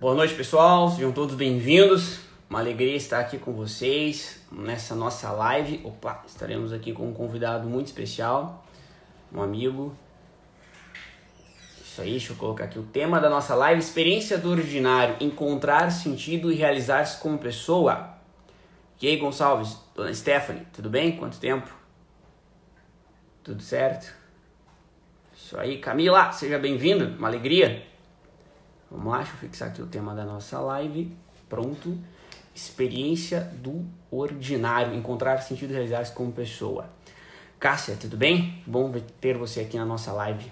Boa noite, pessoal. Sejam todos bem-vindos. Uma alegria estar aqui com vocês nessa nossa live. Opa, estaremos aqui com um convidado muito especial, um amigo. Isso aí, deixa eu colocar aqui o tema da nossa live: Experiência do Ordinário, encontrar sentido e realizar-se como pessoa. E aí, Gonçalves, dona Stephanie, tudo bem? Quanto tempo? Tudo certo? Isso aí, Camila, seja bem-vinda, uma alegria. Vamos lá, deixa eu fixar aqui o tema da nossa live. Pronto. Experiência do ordinário. Encontrar sentido realizar-se como pessoa. Cássia, tudo bem? Bom ter você aqui na nossa live.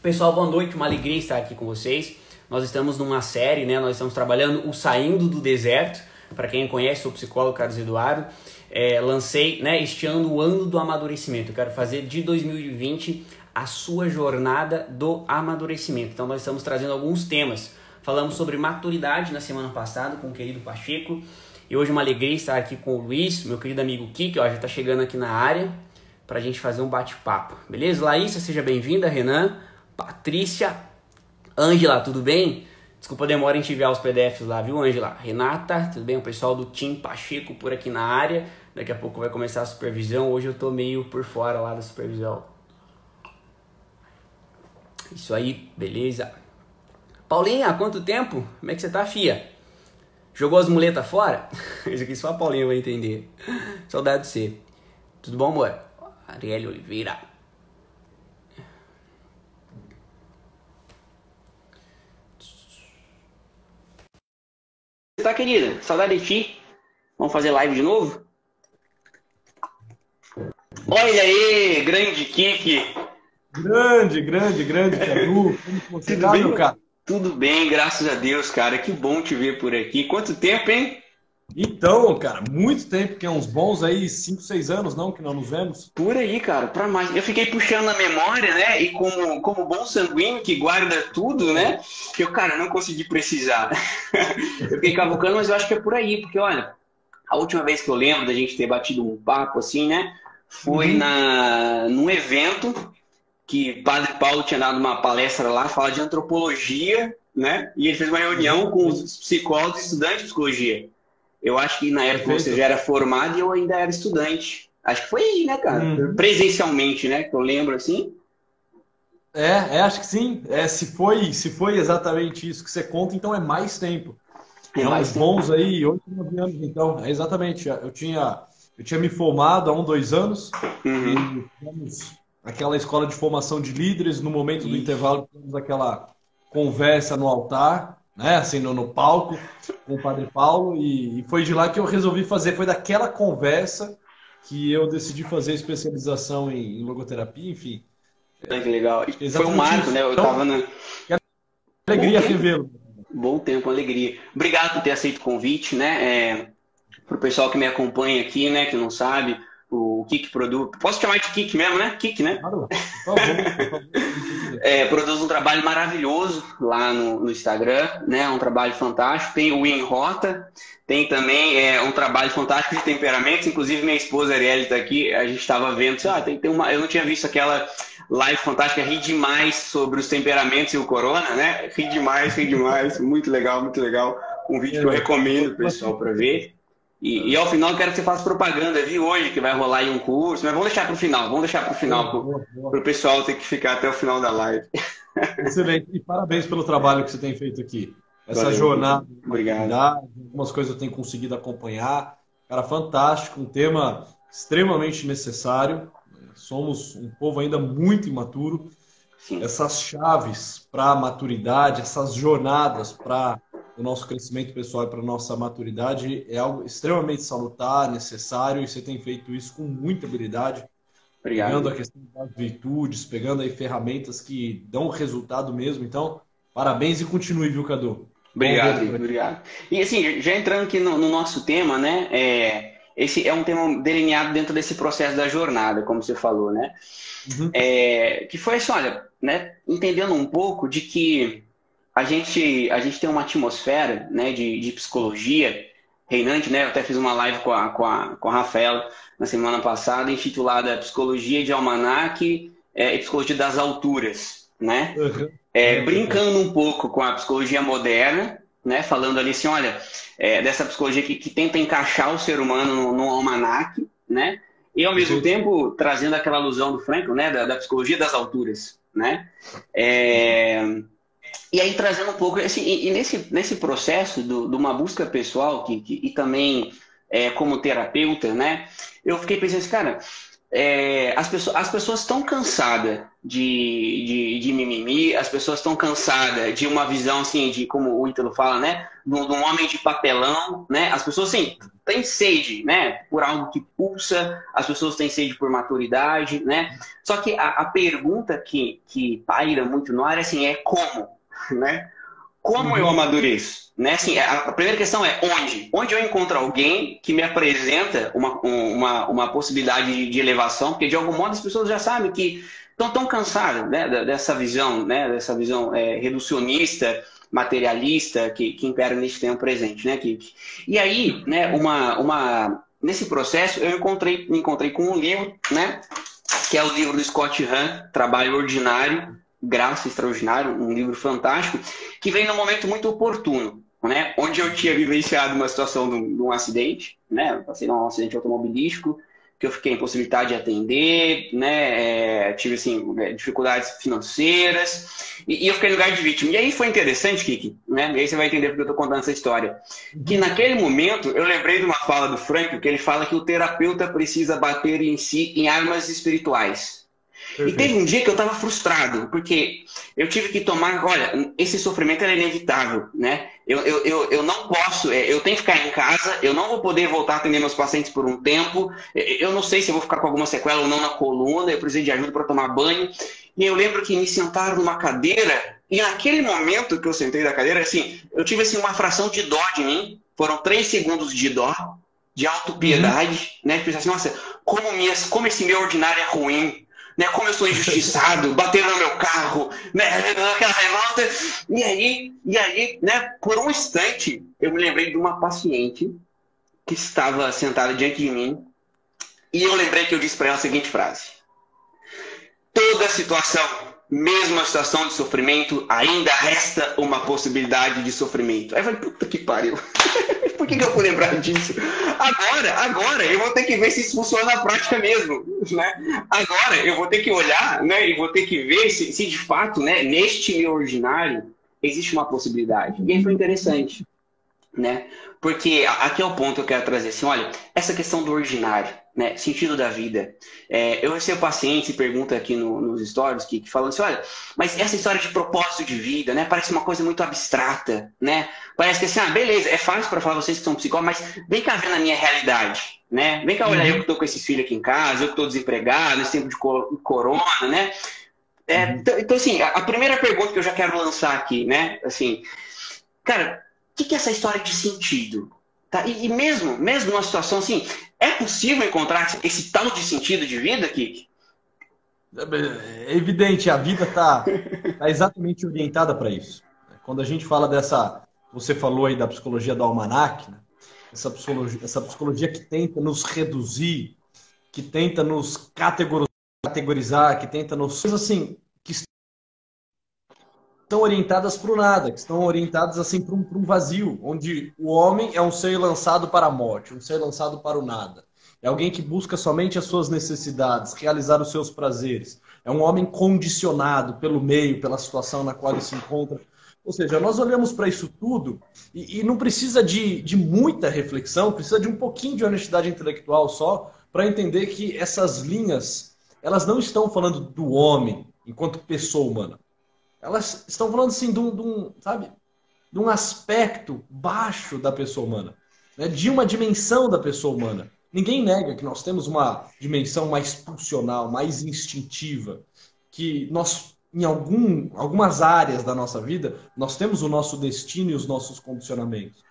Pessoal, boa noite. Uma alegria estar aqui com vocês. Nós estamos numa série, né? Nós estamos trabalhando o Saindo do Deserto. Para quem conhece, sou psicólogo Carlos Eduardo. É, lancei né, este ano o ano do amadurecimento. Eu quero fazer de 2020 a sua jornada do amadurecimento. Então nós estamos trazendo alguns temas. Falamos sobre maturidade na semana passada com o querido Pacheco. E hoje é uma alegria estar aqui com o Luiz, meu querido amigo Kiki, ó, já está chegando aqui na área para a gente fazer um bate-papo. Beleza? Laísa, seja bem-vinda. Renan, Patrícia, Ângela, tudo bem? Desculpa a demora em te enviar os PDFs lá, viu, Ângela? Renata, tudo bem? O pessoal do Tim Pacheco por aqui na área. Daqui a pouco vai começar a supervisão. Hoje eu tô meio por fora lá da supervisão. Isso aí, beleza. Paulinha, há quanto tempo? Como é que você tá, fia? Jogou as muletas fora? Isso aqui só a Paulinha vai entender. Saudade de você. Tudo bom, amor? Arielle Oliveira. Tá, querida? Saudade de ti. Vamos fazer live de novo? Olha aí, grande Kiki. Grande, grande, grande, Cadu. Como você tá, meu cara? Tudo bem, graças a Deus, cara. Que bom te ver por aqui. Quanto tempo, hein? Então, cara, muito tempo, que é uns bons aí, 5, 6 anos, não, que não nos vemos. Por aí, cara, pra mais. Eu fiquei puxando a memória, né? E como, como bom sanguíneo que guarda tudo, né? Que eu, cara, não consegui precisar. eu fiquei cavucando, mas eu acho que é por aí, porque, olha, a última vez que eu lembro da gente ter batido um papo assim, né? Foi uhum. na, num evento que Padre Paulo tinha dado uma palestra lá, fala de antropologia, né? E ele fez uma reunião com os psicólogos e estudantes de psicologia. Eu acho que na época Perfeito. você já era formado e eu ainda era estudante. Acho que foi aí, né, cara? Uhum. Presencialmente, né? Que eu lembro assim. É, é, acho que sim. É, se foi, se foi exatamente isso que você conta, então é mais tempo. É, é mais uns bons aí, oito, nove anos, então. É exatamente. Eu tinha, eu tinha me formado há um, dois anos. Uhum. E tivemos aquela escola de formação de líderes, no momento Isso. do intervalo, temos aquela conversa no altar, né? Assim, no, no palco, com o Padre Paulo, e, e, foi de lá que eu resolvi fazer, foi daquela conversa que eu decidi fazer especialização em, em logoterapia, enfim. Que legal. Foi um marco, né? Eu então, tava na. Alegria revê-lo. Bom tempo, alegria. Obrigado por ter aceito o convite, né? É, para o pessoal que me acompanha aqui, né, que não sabe, o Kik produz. Posso chamar de Kik mesmo, né? Kik, né? Claro. é, produz um trabalho maravilhoso lá no, no, Instagram, né? Um trabalho fantástico. Tem o Win Rota, tem também é, um trabalho fantástico de temperamentos. Inclusive, minha esposa Arielle está aqui, a gente estava vendo. Ah, tem, tem uma... Eu não tinha visto aquela live fantástica, ri demais sobre os temperamentos e o corona, né? Ri demais, ri demais. Muito legal, muito legal. Um vídeo que eu recomendo, pessoal, para ver. E, e, ao final eu quero que você faça propaganda, viu? Hoje que vai rolar aí um curso, mas vamos deixar para o final, vamos deixar para o final, para o pessoal ter que ficar até o final da live. Excelente, e parabéns pelo trabalho que você tem feito aqui. Essa Valeu, jornada, obrigado. algumas coisas eu tenho conseguido acompanhar. Cara, fantástico, um tema extremamente necessário. Somos um povo ainda muito imaturo. Sim. Essas chaves para a maturidade, essas jornadas para o nosso crescimento pessoal e para a nossa maturidade é algo extremamente salutar, necessário, e você tem feito isso com muita habilidade. Obrigado. Pegando a questão das virtudes, pegando aí ferramentas que dão resultado mesmo. Então, parabéns e continue, viu, Cadu? Obrigado, obrigado. E assim, já entrando aqui no, no nosso tema, né? É, esse é um tema delineado dentro desse processo da jornada, como você falou, né? Uhum. É, que foi assim, olha, né, entendendo um pouco de que a gente, a gente tem uma atmosfera né, de, de psicologia reinante, né? Eu até fiz uma live com a, com a, com a Rafaela na semana passada, intitulada Psicologia de Almanac é, e Psicologia das Alturas, né? Uhum. É, brincando um pouco com a psicologia moderna, né? Falando ali assim, olha, é, dessa psicologia que, que, tenta encaixar o ser humano no, no almanac, né? E ao mesmo Sim. tempo trazendo aquela alusão do Franklin, né? Da, da psicologia das alturas, né? É... E aí trazendo um pouco, assim, e, nesse, nesse processo do, de uma busca pessoal que, que e também é, como terapeuta, né? Eu fiquei pensando assim, cara, é, as, pessoas, as pessoas estão cansadas de, de, de, mimimi, as pessoas estão cansadas de uma visão assim, de como o Ítalo fala, né? De, um homem de papelão, né? As pessoas, assim, têm sede, né? Por algo que pulsa, as pessoas têm sede por maturidade, né? Só que a, a pergunta que, que paira muito no ar é assim, é como, né? Como uhum. eu amadureço? Né? Assim, a primeira questão é onde? Onde eu encontro alguém que me apresenta uma, uma, uma possibilidade de elevação? Porque, de algum modo, as pessoas já sabem que estão tão cansadas né, dessa visão, né, dessa visão é, reducionista, materialista que, que impera nesse tempo presente. Né, que, e aí, né, uma, uma, nesse processo, eu encontrei, me encontrei com um livro, né, que é o livro do Scott Hahn, Trabalho Ordinário, Graça Extraordinária, um livro fantástico, que vem num momento muito oportuno, né? Onde eu tinha vivenciado uma situação de um, de um acidente, né? Passei num acidente automobilístico, que eu fiquei impossibilitado de atender, né? É, tive assim, é, dificuldades financeiras e, e, eu fiquei no lugar de vítima. E aí foi interessante, Kiki, né? E aí você vai entender porque eu estou contando essa história. Que naquele momento eu lembrei de uma fala do Frank, que ele fala que o terapeuta precisa bater em si em armas espirituais. Perfeito. E teve um dia que eu estava frustrado, porque eu tive que tomar, olha, esse sofrimento é inevitável, né? Eu, eu, eu, eu não posso, é, eu tenho que ficar em casa, eu não vou poder voltar a atender meus pacientes por um tempo, eu não sei se eu vou ficar com alguma sequela ou não na coluna, eu preciso de ajuda para tomar banho. E eu lembro que me sentaram numa cadeira, e naquele momento que eu sentei da cadeira, assim, eu tive assim, uma fração de dó de mim, foram três segundos de dó, de autopiedade, uhum. né? Pensei assim, nossa, como, minhas, como esse meu ordinário é ruim, né? Como eu sou injustiçado, bateram no meu carro, né? Aquela revolta. E aí, e aí, né? Por um instante, eu me lembrei de uma paciente que estava sentada diante de mim e eu lembrei que eu disse para ela a seguinte frase: Toda situação, mesmo a situação de sofrimento, ainda resta uma possibilidade de sofrimento. Aí eu falei, puta que pariu. Por que, que eu fui lembrar disso? Agora, agora, eu vou ter que ver se isso funciona na prática mesmo. Né? Agora, eu vou ter que olhar né, e vou ter que ver se, se de fato, né, neste meu ordinário, existe uma possibilidade. E aí foi interessante. Né? Porque aqui é o ponto que eu quero trazer. Assim, olha, essa questão do ordinário né, sentido da vida. É, eu recebo pacientes e pergunta aqui no, nos stories que, que falam assim, olha, mas essa história de propósito de vida, né, parece uma coisa muito abstrata, né? Parece que assim, ah, beleza, é fácil para falar vocês que são psicólogos, mas vem cá ver na minha realidade, né? Vem cá olhar uhum. eu que estou com esses filhos aqui em casa, eu que estou desempregado, nesse tempo de corona, né? É, uhum. então, então, assim, a, primeira pergunta que eu já quero lançar aqui, né, assim, cara, que, que é essa história de sentido? Tá? E, e, mesmo, mesmo numa situação assim, é possível encontrar esse tal de sentido de vida, Kik? É evidente, a vida está tá exatamente orientada para isso. Quando a gente fala dessa, você falou aí da psicologia do almanac, né? essa, psicologia, essa psicologia que tenta nos reduzir, que tenta nos categorizar, que tenta nos. assim, estão orientadas para o nada, que estão orientadas assim para um, um, vazio, onde o homem é um ser lançado para a morte, um ser lançado para o nada. É alguém que busca somente as suas necessidades, realizar os seus prazeres. É um homem condicionado pelo meio, pela situação na qual ele se encontra. Ou seja, nós olhamos para isso tudo e, e não precisa de, de muita reflexão, precisa de um pouquinho de honestidade intelectual só para entender que essas linhas elas não estão falando do homem enquanto pessoa humana elas estão falando assim de um, de um, sabe, de um aspecto baixo da pessoa humana, né? de uma dimensão da pessoa humana. Ninguém nega que nós temos uma dimensão mais pulsional, mais instintiva, que nós, em algum, algumas áreas da nossa vida, nós temos o nosso destino e os nossos condicionamentos.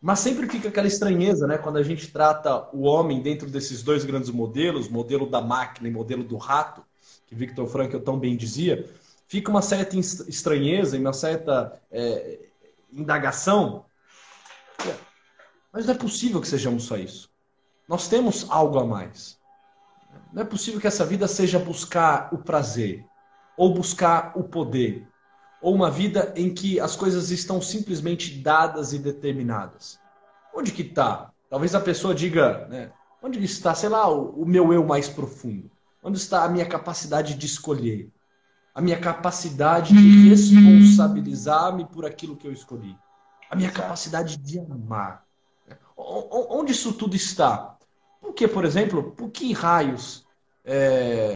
Mas sempre fica aquela estranheza, né? Quando a gente trata o homem dentro desses dois grandes modelos, modelo da máquina e modelo do rato, que Victor Frankl tão bem dizia, fica uma certa estranheza e uma certa é, indagação. Mas não é possível que sejamos só isso. Nós temos algo a mais. Não é possível que essa vida seja buscar o prazer, ou buscar o poder, ou uma vida em que as coisas estão simplesmente dadas e determinadas? Onde que está? Talvez a pessoa diga, né, onde está, sei lá, o, o meu eu mais profundo? Onde está a minha capacidade de escolher? A minha capacidade de responsabilizar-me por aquilo que eu escolhi? A minha capacidade de amar? Onde isso tudo está? Por que, por exemplo, por que raios é...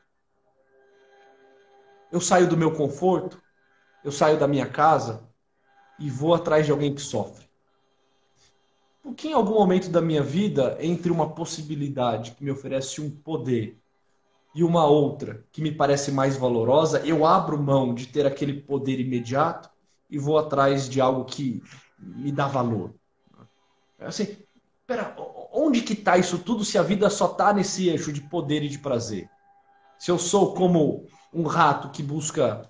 eu saio do meu conforto, eu saio da minha casa e vou atrás de alguém que sofre? Por que em algum momento da minha vida, entre uma possibilidade que me oferece um poder e uma outra que me parece mais valorosa, eu abro mão de ter aquele poder imediato e vou atrás de algo que me dá valor? Assim, Pera, onde que está isso tudo se a vida só está nesse eixo de poder e de prazer? Se eu sou como um rato que busca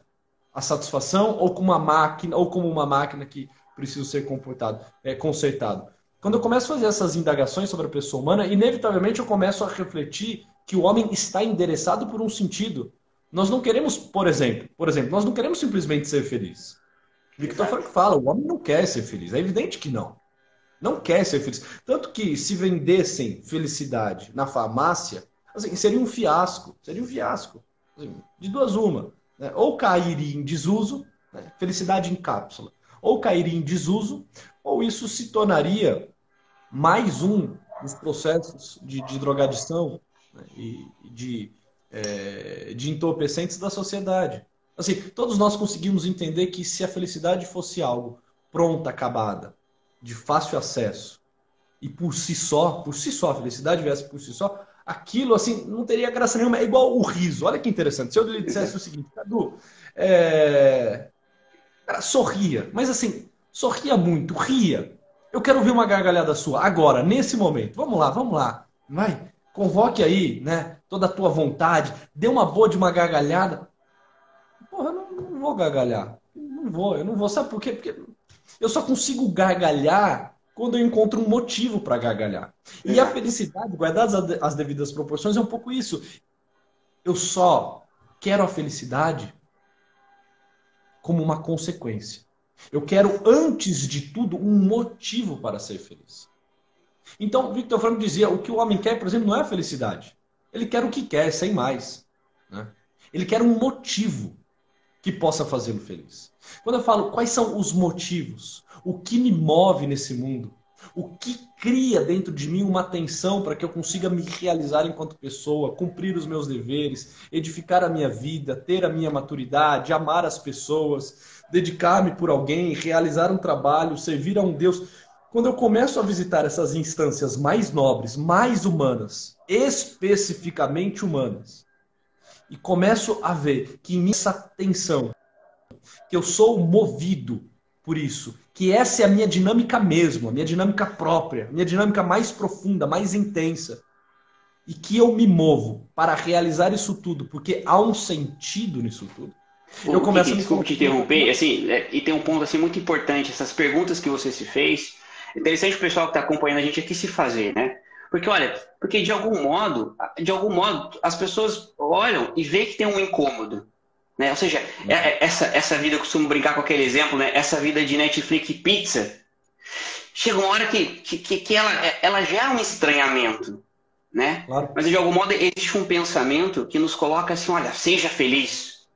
a satisfação ou como uma máquina ou como uma máquina que precisa ser comportado, é, consertado. Quando eu começo a fazer essas indagações sobre a pessoa humana, inevitavelmente eu começo a refletir que o homem está endereçado por um sentido. Nós não queremos, por exemplo, por exemplo, nós não queremos simplesmente ser felizes. Victor Frank fala, o homem não quer ser feliz. É evidente que não. Não quer ser feliz. Tanto que se vendessem felicidade na farmácia, assim, seria um fiasco. Seria um fiasco. Assim, de duas uma. Né? Ou cairia em desuso, né? felicidade em cápsula. Ou cairia em desuso, ou isso se tornaria mais um dos processos de, de drogadição né? e de, é, de entorpecentes da sociedade. Assim, todos nós conseguimos entender que se a felicidade fosse algo pronta, acabada, de fácil acesso e por si só, por si só, a felicidade viesse por si só, aquilo assim não teria graça nenhuma. É igual o riso. Olha que interessante. Se eu lhe dissesse o seguinte, Cadu, é... Cara, sorria, mas assim, sorria muito, ria. Eu quero ver uma gargalhada sua agora, nesse momento. Vamos lá, vamos lá. Vai, convoque aí, né? Toda a tua vontade, dê uma boa de uma gargalhada. Porra, eu não, não vou gargalhar. Não vou, eu não vou. Sabe por quê? Porque eu só consigo gargalhar quando eu encontro um motivo para gargalhar. É. E a felicidade, guardadas as devidas proporções, é um pouco isso. Eu só quero a felicidade como uma consequência. Eu quero, antes de tudo, um motivo para ser feliz. Então, Victor Frank dizia: o que o homem quer, por exemplo, não é a felicidade. Ele quer o que quer, sem mais. Né? Ele quer um motivo que possa fazê-lo feliz. Quando eu falo quais são os motivos, o que me move nesse mundo, o que cria dentro de mim uma tensão para que eu consiga me realizar enquanto pessoa, cumprir os meus deveres, edificar a minha vida, ter a minha maturidade, amar as pessoas, dedicar-me por alguém, realizar um trabalho, servir a um Deus. Quando eu começo a visitar essas instâncias mais nobres, mais humanas, especificamente humanas, e começo a ver que nessa tensão, que eu sou movido por isso, que essa é a minha dinâmica mesmo, a minha dinâmica própria, a minha dinâmica mais profunda, mais intensa, e que eu me movo para realizar isso tudo, porque há um sentido nisso tudo. eu começo que, desculpa te interromper, assim, é, e tem um ponto assim muito importante, essas perguntas que você se fez, interessante o pessoal que está acompanhando a gente aqui se fazer, né? Porque, olha, porque de algum modo, de algum modo, as pessoas olham e vê que tem um incômodo. Né? Ou seja, é, é, essa, essa vida, eu costumo brincar com aquele exemplo, né? essa vida de Netflix e pizza, chega uma hora que, que, que ela, ela gera um estranhamento. Né? Claro. Mas de algum modo existe um pensamento que nos coloca assim, olha, seja feliz,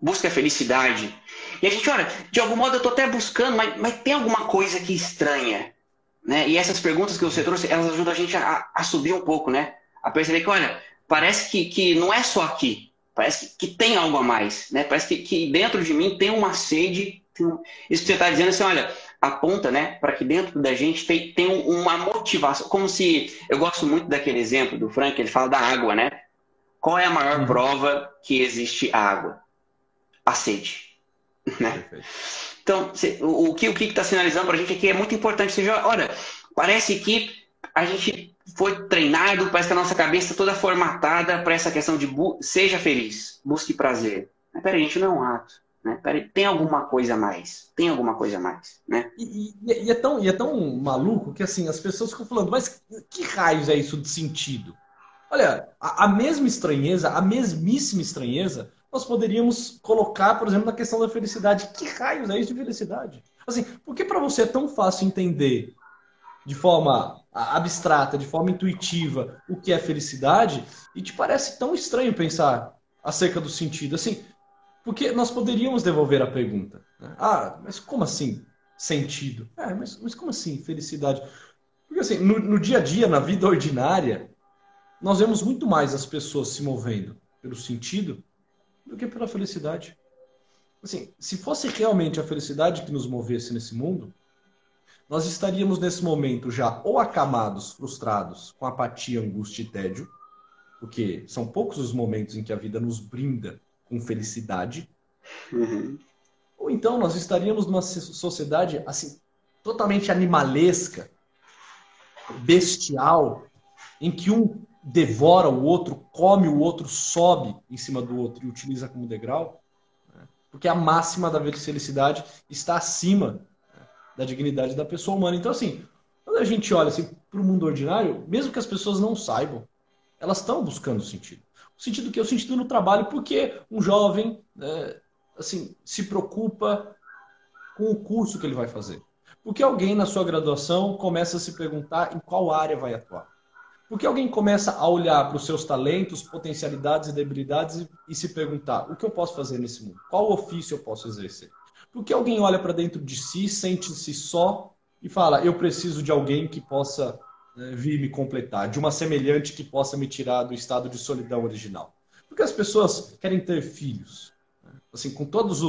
busque a felicidade. E a gente, olha, de algum modo eu estou até buscando, mas, mas tem alguma coisa que estranha. Né? E essas perguntas que você trouxe, elas ajudam a gente a, a subir um pouco, né? A perceber que, olha, parece que, que não é só aqui. Parece que, que tem algo a mais, né? Parece que, que dentro de mim tem uma sede. Tem um... Isso que você está dizendo assim, olha, aponta, né, para que dentro da gente tem, tem uma motivação. Como se. Eu gosto muito daquele exemplo do Frank, ele fala da água, né? Qual é a maior uhum. prova que existe água? A sede. Né? Então, o que o que está sinalizando para a gente aqui é muito importante. Seja, olha, parece que a gente foi treinado, parece que a nossa cabeça toda formatada para essa questão de seja feliz, busque prazer. Mas peraí, a gente não é um ato. Né? Peraí, tem alguma coisa a mais. Tem alguma coisa a mais. Né? E, e, e, é tão, e é tão maluco que assim, as pessoas ficam falando, mas que raios é isso de sentido? Olha, a, a mesma estranheza, a mesmíssima estranheza nós poderíamos colocar, por exemplo, na questão da felicidade. Que raios é isso de felicidade? Assim, por que para você é tão fácil entender de forma abstrata, de forma intuitiva, o que é felicidade, e te parece tão estranho pensar acerca do sentido? Assim, porque nós poderíamos devolver a pergunta. Né? Ah, mas como assim sentido? É, mas, mas como assim felicidade? Porque assim, no, no dia a dia, na vida ordinária, nós vemos muito mais as pessoas se movendo pelo sentido do que pela felicidade. Assim, se fosse realmente a felicidade que nos movesse nesse mundo, nós estaríamos nesse momento já ou acamados, frustrados, com apatia, angústia e tédio, porque são poucos os momentos em que a vida nos brinda com felicidade. Uhum. Ou então nós estaríamos numa sociedade assim totalmente animalesca, bestial, em que um devora o outro, come o outro, sobe em cima do outro e utiliza como degrau, porque a máxima da felicidade está acima da dignidade da pessoa humana. Então, assim, quando a gente olha assim, para o mundo ordinário, mesmo que as pessoas não saibam, elas estão buscando sentido. O sentido que é o sentido no trabalho, porque um jovem né, assim se preocupa com o curso que ele vai fazer. Porque alguém na sua graduação começa a se perguntar em qual área vai atuar. Porque alguém começa a olhar para os seus talentos, potencialidades e debilidades e, se perguntar: o que eu posso fazer nesse mundo? Qual ofício eu posso exercer? Porque alguém olha para dentro de si, sente-se só e fala: eu preciso de alguém que possa né, vir me completar, de uma semelhante que possa me tirar do estado de solidão original. Porque as pessoas querem ter filhos, né? assim, com todas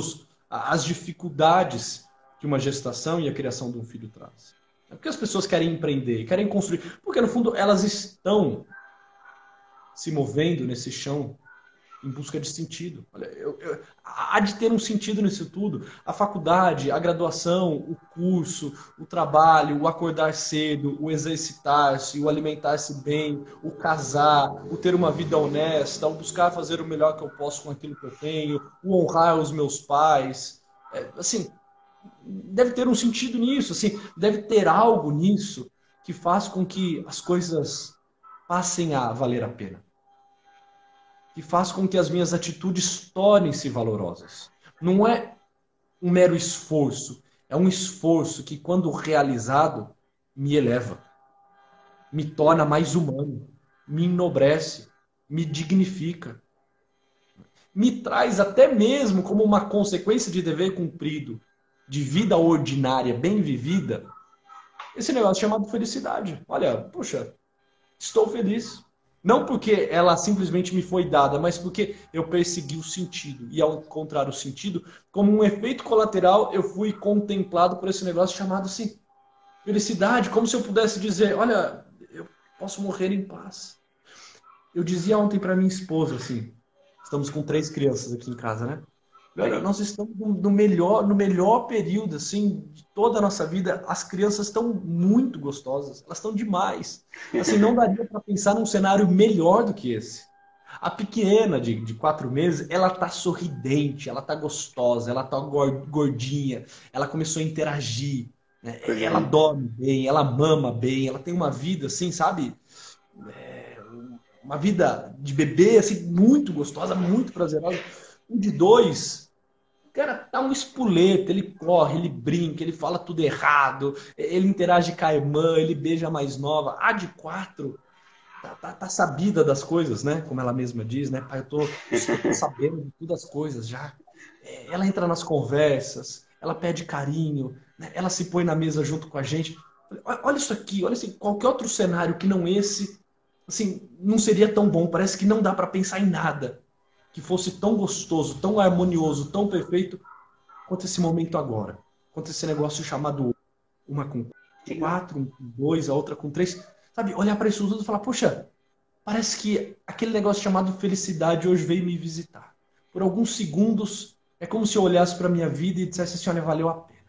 as dificuldades que uma gestação e a criação de um filho traz. É porque as pessoas querem empreender, querem construir. Porque, no fundo, elas estão se movendo nesse chão em busca de sentido. Olha, eu, eu, há de ter um sentido nisso tudo. A faculdade, a graduação, o curso, o trabalho, o acordar cedo, o exercitar-se, o alimentar-se bem, o casar, o ter uma vida honesta, o buscar fazer o melhor que eu posso com aquilo que eu tenho, o honrar os meus pais. É, assim, deve ter um sentido nisso, assim, deve ter algo nisso que faz com que as coisas passem a valer a pena. Que faz com que as minhas atitudes tornem-se valorosas. Não é um mero esforço, é um esforço que, quando realizado, me eleva, me torna mais humano, me enobrece, me dignifica. Me traz até mesmo como uma consequência de dever cumprido de vida ordinária bem vivida, esse negócio chamado felicidade. Olha, puxa, estou feliz. Não porque ela simplesmente me foi dada, mas porque eu persegui o sentido. E ao encontrar o sentido, como um efeito colateral, eu fui contemplado por esse negócio chamado assim, felicidade, como se eu pudesse dizer, olha, eu posso morrer em paz. Eu dizia ontem para minha esposa assim, estamos com três crianças aqui em casa, né? Nós estamos no melhor, no melhor período assim de toda a nossa vida. As crianças estão muito gostosas, elas estão demais. Assim, não daria para pensar num cenário melhor do que esse. A pequena de, de quatro meses, ela tá sorridente, ela tá gostosa, ela tá gordinha, ela começou a interagir, né? ela dorme bem, ela mama bem, ela tem uma vida assim, sabe? É, uma vida de bebê assim muito gostosa, muito prazerosa. O de dois, cara tá um espoleto, ele corre, ele brinca, ele fala tudo errado, ele interage com a irmã, ele beija a mais nova. A de quatro, tá, tá, tá, sabida das coisas, né? Como ela mesma diz, né? Pai, eu tô, eu tô sabendo de todas as coisas já. É, ela entra nas conversas, ela pede carinho, né? ela se põe na mesa junto com a gente. Olha isso aqui, olha assim, qualquer outro cenário que não esse, assim, não seria tão bom. Parece que não dá para pensar em nada que fosse tão gostoso, tão harmonioso, tão perfeito quanto esse momento agora. Quanto esse negócio chamado uma com quatro, um com dois, a outra com três. Sabe, olhar para isso tudo e falar, poxa, parece que aquele negócio chamado felicidade hoje veio me visitar. Por alguns segundos, é como se eu olhasse para minha vida e dissesse assim, olha, valeu a pena.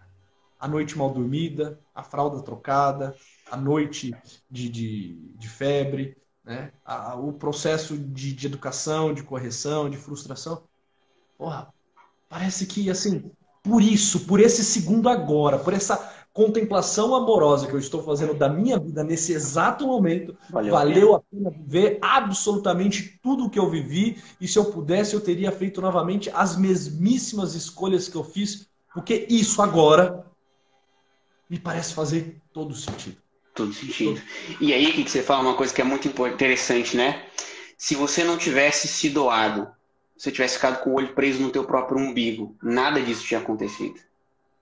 A noite mal dormida, a fralda trocada, a noite de, de, de febre, né? A, o processo de, de, educação, de correção, de frustração. Porra, parece que, assim, por isso, por esse segundo agora, por essa contemplação amorosa que eu estou fazendo da minha vida nesse exato momento valeu, valeu a pena viver absolutamente tudo o que eu vivi e se eu pudesse eu teria feito novamente as mesmíssimas escolhas que eu fiz, porque isso agora me parece fazer todo sentido. Todo sentido. E aí que você fala uma coisa que é muito interessante, né? Se você não tivesse se doado, se tivesse ficado com o olho preso no teu próprio umbigo, nada disso tinha acontecido.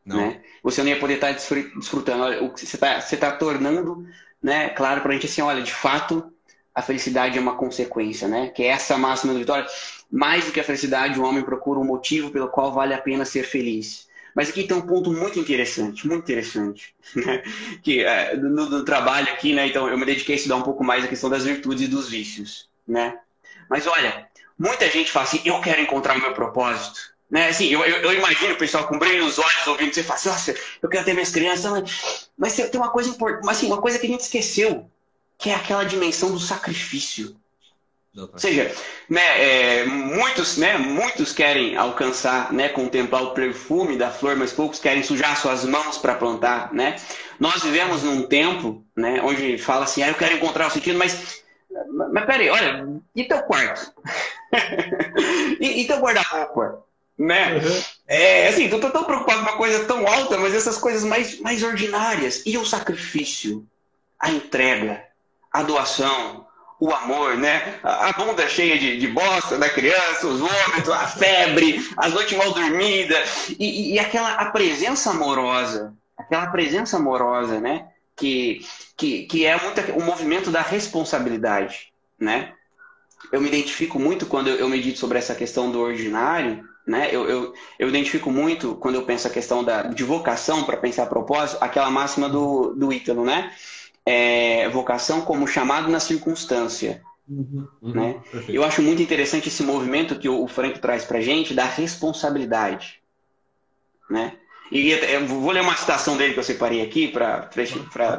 Né? Você não ia poder estar desfrutando. Olha, o que você está você tá tornando né, claro para a gente assim, olha, de fato, a felicidade é uma consequência, né? Que é essa máxima do Vitória. Mais do que a felicidade, o homem procura um motivo pelo qual vale a pena ser feliz. Mas aqui tem um ponto muito interessante, muito interessante, né? que é, no, no, trabalho aqui, né? Então eu me dediquei a estudar um pouco mais a questão das virtudes e dos vícios, né? Mas olha, muita gente fala assim, eu quero encontrar o meu propósito. Né? Assim, eu, eu, eu, imagino o pessoal com brilho nos olhos ouvindo você falar assim, nossa, eu quero ter minhas crianças, mas, mas tem uma coisa importante, assim, uma coisa que a gente esqueceu, que é aquela dimensão do sacrifício. Ou seja, né, é, muitos, né, muitos querem alcançar, né, contemplar o perfume da flor, mas poucos querem sujar suas mãos para plantar, né? Nós vivemos num tempo, né, onde fala assim, ah, eu quero encontrar o sentido, mas mas peraí, olha, e teu quarto? e, e teu guarda-roupa? Né? Uhum. É, assim, tu tá tão preocupado com uma coisa tão alta, mas essas coisas mais, mais ordinárias. E o sacrifício, a entrega, a doação, o amor, né? A bunda cheia de, de bosta da criança, os vômitos, a febre, as noites mal dormidas, e, e, aquela a presença amorosa, aquela presença amorosa, né? Que, que, que é muito o movimento da responsabilidade, né? Eu me identifico muito quando eu medito sobre essa questão do ordinário, né? Eu, eu, eu, identifico muito, quando eu penso a questão da, de vocação, para pensar propósito, aquela máxima do, do Ítalo, né? É, vocação como chamado na circunstância. Uhum, uhum, né? Eu acho muito interessante esse movimento que o Frank traz para gente da responsabilidade. Né? E eu vou ler uma citação dele que eu separei aqui para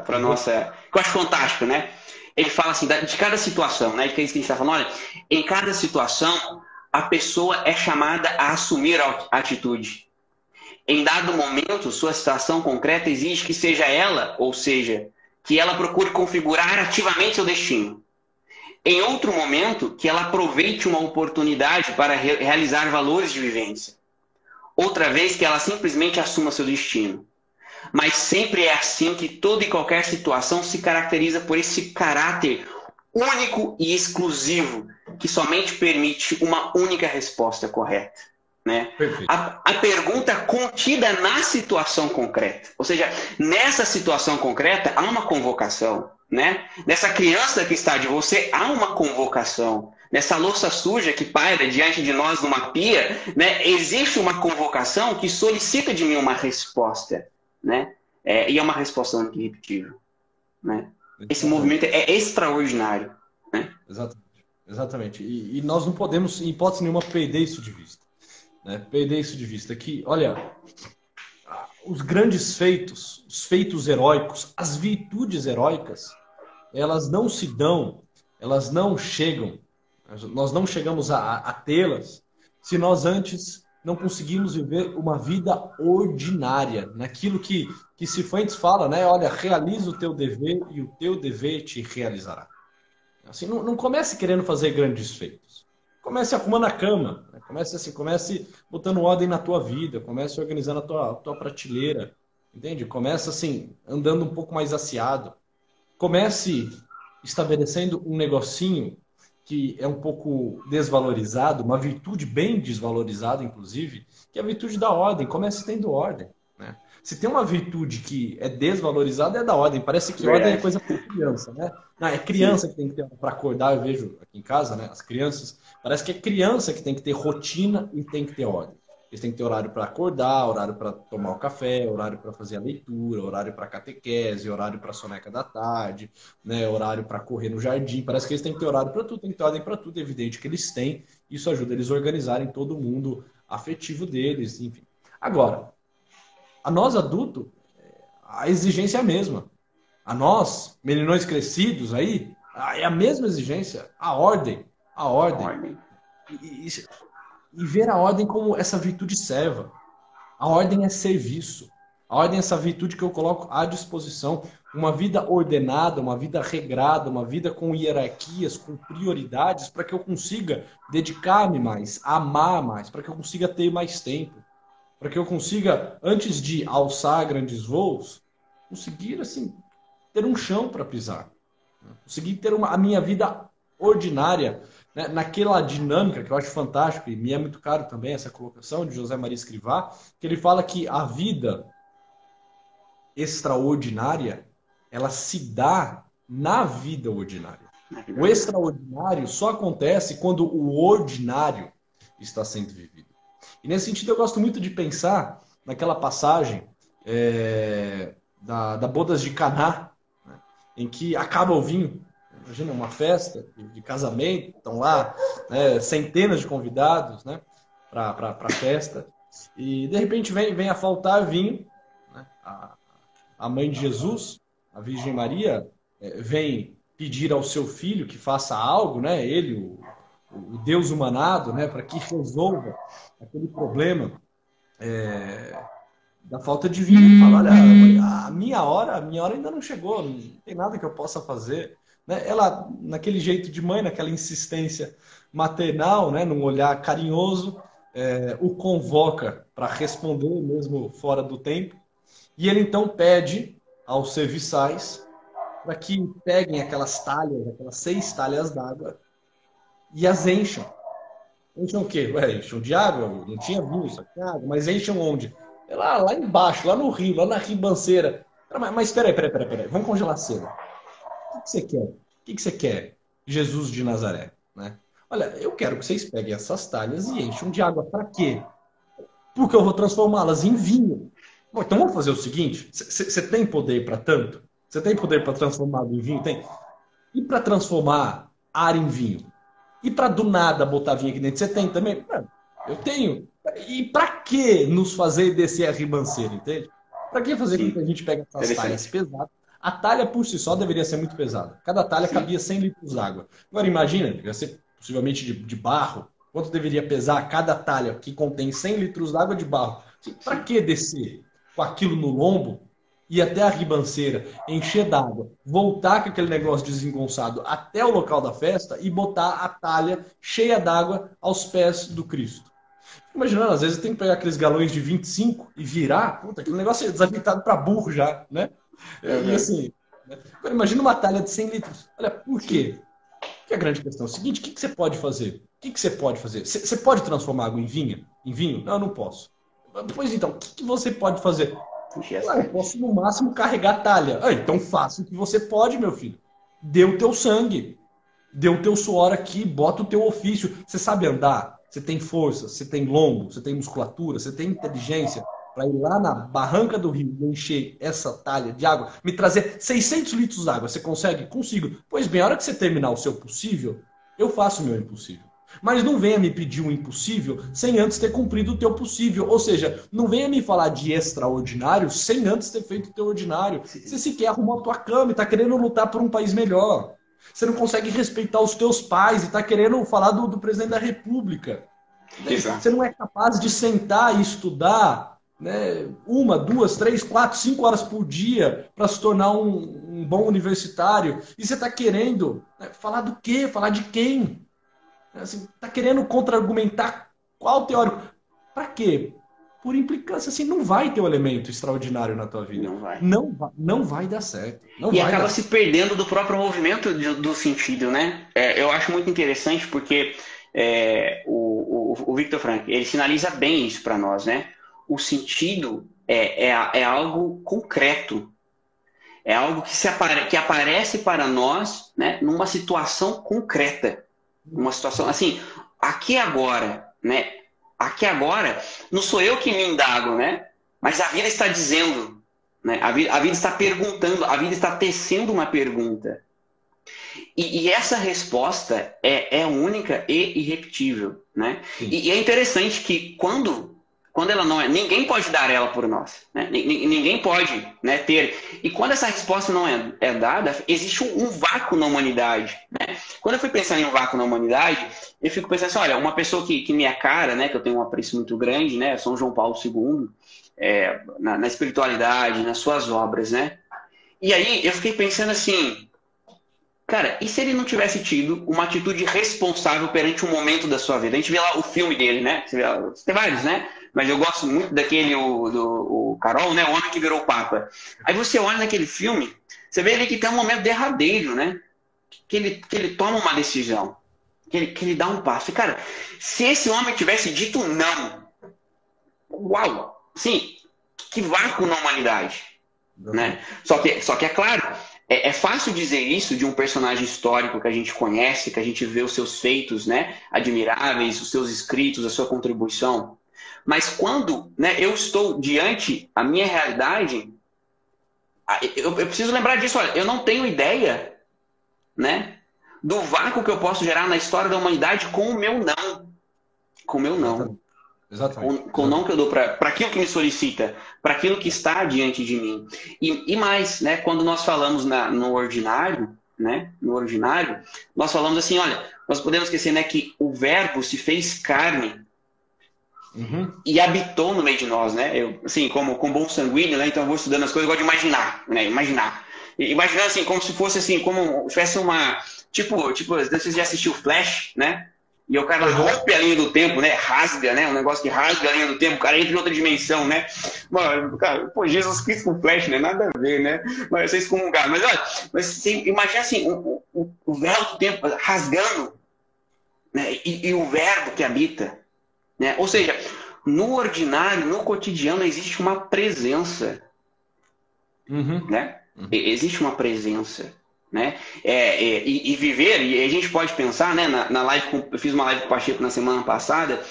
a nossa. que eu acho fantástico, né? Ele fala assim, de cada situação, né? Que é isso que a gente está falando, olha, em cada situação a pessoa é chamada a assumir a atitude. Em dado momento, sua situação concreta exige que seja ela, ou seja, que ela procure configurar ativamente seu destino. Em outro momento, que ela aproveite uma oportunidade para re realizar valores de vivência. Outra vez, que ela simplesmente assuma seu destino. Mas sempre é assim que toda e qualquer situação se caracteriza por esse caráter único e exclusivo que somente permite uma única resposta correta. Né? A, a, pergunta contida na situação concreta. Ou seja, nessa situação concreta há uma convocação. Né? Nessa criança que está de você, há uma convocação. Nessa louça suja que paira diante de nós numa pia, né? existe uma convocação que solicita de mim uma resposta. Né? É, e é uma resposta irrepetível. Né? Esse movimento é extraordinário. Né? Exatamente. Exatamente. E, e, nós não podemos, em hipótese nenhuma, perder isso de vista. Né? Perder isso de vista. Que, olha, os grandes feitos, os feitos heróicos, as virtudes heróicas, elas não se dão, elas não chegam, nós não chegamos a, a tê-las se nós antes não conseguimos viver uma vida ordinária, naquilo que, que Cifuentes fala, né? Olha, realiza o teu dever e o teu dever te realizará. Assim, não, não comece querendo fazer grandes feitos. Comece arrumando a cama. Né? Comece assim, comece botando ordem na tua vida. Comece organizando a tua, a tua prateleira. Entende? Comece assim, andando um pouco mais aciado. Comece estabelecendo um negocinho que é um pouco desvalorizado, uma virtude bem desvalorizada, inclusive, que é a virtude da ordem. Comece tendo ordem. Se tem uma virtude que é desvalorizada, é da ordem. Parece que ordem é coisa para criança, né? Não, é criança Sim. que tem que ter para acordar, eu vejo aqui em casa, né? As crianças, parece que é criança que tem que ter rotina e tem que ter ordem. Eles têm que ter horário para acordar, horário para tomar o café, horário para fazer a leitura, horário para catequese, horário para soneca da tarde, né? horário para correr no jardim. Parece que eles têm que ter horário para tudo, tem que ter ordem para tudo. É evidente que eles têm. Isso ajuda eles a organizarem todo mundo afetivo deles, enfim. Agora, a nós adultos, a exigência é a mesma. A nós, meninões crescidos aí, é a mesma exigência. A ordem. A ordem. A ordem. E, e, e, ver a ordem como essa virtude serva. A ordem é serviço. A ordem é essa virtude que eu coloco à disposição. Uma vida ordenada, uma vida regrada, uma vida com hierarquias, com prioridades, para que eu consiga dedicar-me mais, amar mais, para que eu consiga ter mais tempo, para que eu consiga, antes de alçar grandes voos, conseguir assim ter um chão para pisar, conseguir ter uma, a minha vida ordinária, né? naquela dinâmica que eu acho fantástico e me é muito caro também essa colocação de José Maria Escrivá, que ele fala que a vida extraordinária ela se dá na vida ordinária. O extraordinário só acontece quando o ordinário está sendo vivido. E nesse sentido eu gosto muito de pensar naquela passagem é, da, da Bodas de Caná, né, em que acaba o vinho Imagina uma festa de casamento, estão lá né, centenas de convidados né, para a festa, e de repente vem, vem a faltar vinho. Né, a, a mãe de Jesus, a Virgem Maria, é, vem pedir ao seu filho que faça algo, né, ele, o, o Deus humanado, né, para que resolva aquele problema. É, da falta de vinho. Fala, olha, a minha hora, a minha hora ainda não chegou, não tem nada que eu possa fazer. Né? Ela, naquele jeito de mãe, naquela insistência maternal, né? num olhar carinhoso, é, o convoca para responder, mesmo fora do tempo. E ele então pede aos serviçais para que peguem aquelas talhas, aquelas seis talhas d'água, e as encham. Encham o quê? Ué, encham de água? Não tinha tinha água. Mas enchem onde? É lá, lá embaixo, lá no rio, lá na ribanceira. Mas, mas peraí, peraí, peraí, peraí. Vamos congelar cedo. O que você quer? O que você quer, Jesus de Nazaré? Né? Olha, eu quero que vocês peguem essas talhas e encham de água. Para quê? Porque eu vou transformá-las em vinho. Bom, então vamos fazer o seguinte: você tem poder para tanto? Você tem poder para transformar água em vinho? Tem. E para transformar ar em vinho? E para do nada botar vinho aqui dentro? Você tem também? Eu tenho. E para que nos fazer descer a ribanceira, entende? Para que fazer com que a gente pegue essas talhas pesadas a talha por si só deveria ser muito pesada. Cada talha Sim. cabia 100 litros d'água. Agora imagina, devia ser possivelmente de, de, barro. Quanto deveria pesar cada talha que contém 100 litros d'água de barro? Para que descer com aquilo no lombo, ir até a ribanceira, encher d'água, voltar com aquele negócio desengonçado até o local da festa e botar a talha cheia d'água aos pés do Cristo? Imaginando, às vezes tem que pegar aqueles galões de 25 e virar, puta, aquele negócio é desajeitado para burro já, né? É, e assim, né? imagina uma talha de 100 litros. Olha, por quê? Que é a grande questão é o seguinte: o que, que você pode fazer? O que, que você pode fazer? Você, você pode transformar água em vinho? Em vinho? Não, eu não posso. Pois então, o que, que você pode fazer? Ah, eu posso no máximo carregar talha. Ah, então faça o que você pode, meu filho. Dê o teu sangue. Dê o teu suor aqui, bota o teu ofício. Você sabe andar, você tem força, você tem lombo, você tem musculatura, você tem inteligência para ir lá na barranca do rio encher essa talha de água, me trazer 600 litros de água, você consegue? Consigo. Pois bem, a hora que você terminar o seu possível, eu faço o meu impossível. Mas não venha me pedir um impossível sem antes ter cumprido o teu possível. Ou seja, não venha me falar de extraordinário sem antes ter feito o teu ordinário. Você sequer arrumou a tua cama e está querendo lutar por um país melhor. Você não consegue respeitar os teus pais e está querendo falar do, do presidente da república. Exato. Você não é capaz de sentar e estudar né, uma, duas, três, quatro, cinco horas por dia para se tornar um, um, bom universitário. E você está querendo né, falar do quê? Falar de quem? Está assim, tá querendo contra-argumentar qual teórico? Para quê? Por implicância, assim, não vai ter um elemento extraordinário na tua vida. Não vai. Não, vai, não vai dar certo. Não e acaba se perdendo do próprio movimento do, do sentido, né? É, eu acho muito interessante porque é, o, o, o Victor Frank, ele sinaliza bem isso para nós, né? o sentido é, é, é algo concreto. É algo que, se apare, que aparece para nós né, numa situação concreta. Uma situação assim, aqui agora, né? Aqui agora, não sou eu que me indago, né? Mas a vida está dizendo, né? A vida, a vida está perguntando, a vida está tecendo uma pergunta. E, e, essa resposta é, é única e irrepetível, né? E, e, é interessante que quando quando ela não é, ninguém pode dar ela por nós, né? ninguém pode né, ter. E quando essa resposta não é, é dada, existe um, um, vácuo na humanidade. Né? Quando eu fui pensar em um vácuo na humanidade, eu fico pensando assim, olha, uma pessoa que, que me é cara, né, que eu tenho um apreço muito grande, né, São João Paulo II, é, na, na, espiritualidade, nas suas obras, né? E aí eu fiquei pensando assim, cara, e se ele não tivesse tido uma atitude responsável perante um momento da sua vida? A gente vê lá o filme dele, né? Você vê, tem vários, né? Mas eu gosto muito daquele, o, do, o Carol, né? O Homem que Virou Papa. Aí você olha naquele filme, você vê ali que tem um momento derradeiro, né? Que ele, que ele toma uma decisão, que ele, que ele dá um passo. E, cara, se esse homem tivesse dito não, uau! Sim, que vácuo na humanidade. Né? Só, que, só que é claro, é, é, fácil dizer isso de um personagem histórico que a gente conhece, que a gente vê os seus feitos né, admiráveis, os seus escritos, a sua contribuição. Mas quando né, eu estou diante a minha realidade, eu, eu preciso lembrar disso. Olha, eu não tenho ideia né, do vácuo que eu posso gerar na história da humanidade com o meu não. Com o meu não. Exatamente. Com, com o não que eu dou para aquilo que me solicita, para aquilo que está diante de mim. E, e mais, né, quando nós falamos na, no ordinário, né, no ordinário, nós falamos assim, olha, nós podemos esquecer né, que o verbo se fez carne uhum. e habitou no meio de nós, né? Eu, assim, como, como bom sanguíneo, né? Então eu vou estudando as coisas, eu gosto de imaginar, né? Imaginar. Imaginando assim, como se fosse assim, como tivesse uma. Tipo, tipo, você já assistiu Flash, né? E o cara rompe a linha do tempo, né? Rasga, né? Um negócio que rasga a linha do tempo, o cara entra em outra dimensão, né? Mano, cara, pô, Jesus Cristo com Flash, né? Nada a ver, né? Mas vocês comungaram. Mas olha, mas você imagina assim, o, o, o véu do tempo rasgando, né? E, e, o verbo que habita, né? Ou seja, no ordinário, no cotidiano, existe uma presença, uhum. né? Uhum. Existe uma presença né? É, é, e, e, viver, e a gente pode pensar, né? Na, na live, com, eu fiz uma live com o Pacheco na semana passada,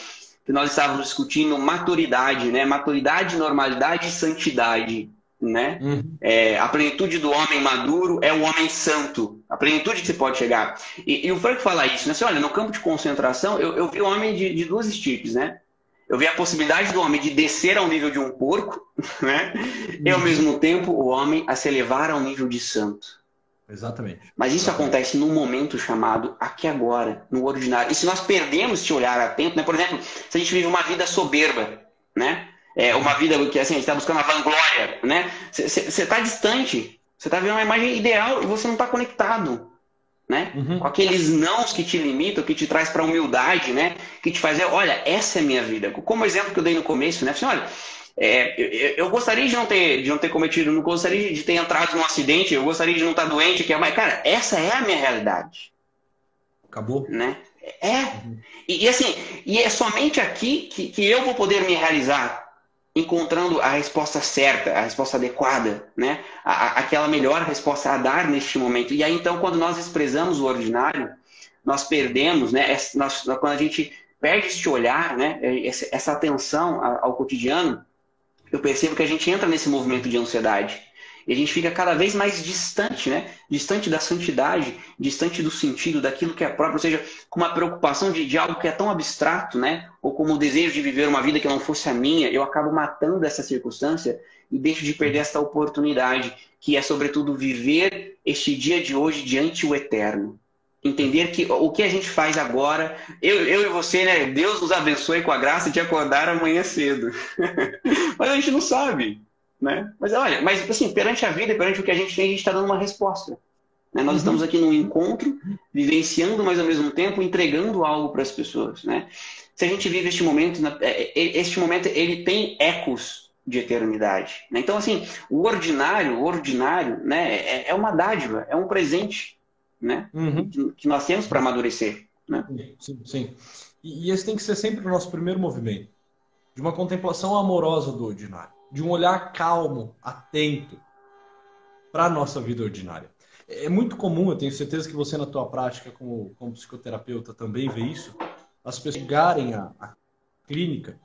que nós estávamos discutindo maturidade, né? Maturidade, normalidade e santidade, né? Uhum. É, a plenitude do homem maduro é o homem santo, a plenitude que você pode chegar. E, e o Frank fala isso, né? Assim, olha, no campo de concentração, eu, eu vi o homem de, de duas estirpes, né? Eu vi a possibilidade do homem de descer ao nível de um porco, né? E ao uhum. mesmo tempo o homem a se elevar ao nível de santo. Exatamente. Mas isso Exatamente. acontece num momento chamado aqui agora, no ordinário. E se nós perdemos esse olhar atento, né? por exemplo, se a gente vive uma vida soberba, né? É uma vida que assim, a gente está buscando a vanglória, né? Você está distante, você está vendo uma imagem ideal e você não está conectado, né? Uhum. Com aqueles nãos que te limitam, que te traz para a humildade, né? Que te faz, olha, essa é a minha vida. Como exemplo que eu dei no começo, né? Assim, olha, é, eu, eu, gostaria de não ter, de não ter cometido, não gostaria de ter entrado num acidente, eu gostaria de não estar doente, que é, mas cara, essa é a minha realidade. Acabou. Né? É. Uhum. E, e, assim, e é somente aqui que, que eu vou poder me realizar, encontrando a resposta certa, a resposta adequada, né? A, aquela melhor resposta a dar neste momento. E aí então, quando nós desprezamos o ordinário, nós perdemos, né? Nós, quando a gente perde este olhar, né? Essa atenção ao cotidiano, eu percebo que a gente entra nesse movimento de ansiedade. E a gente fica cada vez mais distante, né? Distante da santidade, distante do sentido, daquilo que é próprio, ou seja, com uma preocupação de, de algo que é tão abstrato, né? Ou como o desejo de viver uma vida que não fosse a minha, eu acabo matando essa circunstância e deixo de perder essa oportunidade, que é, sobretudo, viver este dia de hoje diante o eterno. Entender que o que a gente faz agora, eu, eu e você, né? Deus nos abençoe com a graça de acordar amanhã cedo. mas a gente não sabe, né? Mas olha, mas assim, perante a vida, perante o que a gente tem, a gente está dando uma resposta. Né? Nós uhum. estamos aqui num encontro, vivenciando, mas ao mesmo tempo entregando algo para as pessoas, né? Se a gente vive este momento, é, é, este momento ele tem ecos de eternidade. Né? Então, assim, o ordinário, o ordinário, né, é, é uma dádiva, é um presente né? Uhum. Que, nós temos para amadurecer. Né? Sim, sim. E, e esse tem que ser sempre o nosso primeiro movimento. De uma contemplação amorosa do ordinário. De um olhar calmo, atento para a nossa vida ordinária. É, muito comum, eu tenho certeza que você na tua prática como, como psicoterapeuta também vê isso, as pessoas chegarem à, à clínica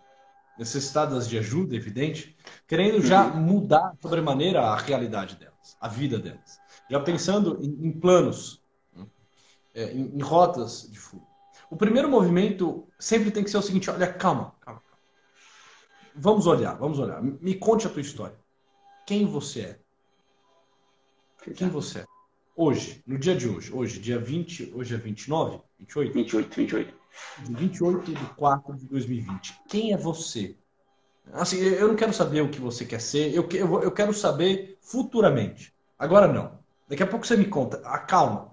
necessitadas de ajuda, evidente, querendo já uhum. mudar sobremaneira a realidade delas, a vida delas. Já pensando em, em planos é, em, em, rotas de fuga. O primeiro movimento sempre tem que ser o seguinte: olha, calma, calma. Vamos olhar, vamos olhar. Me conte a tua história. Quem você é? Quem você é? Hoje, no dia de hoje, hoje, dia 20, hoje é 29? 28? 28, 28. 28 de 4 de 2020. Quem é você? Assim, eu não quero saber o que você quer ser, eu, eu, eu quero saber futuramente. Agora não. Daqui a pouco você me conta. Acalma.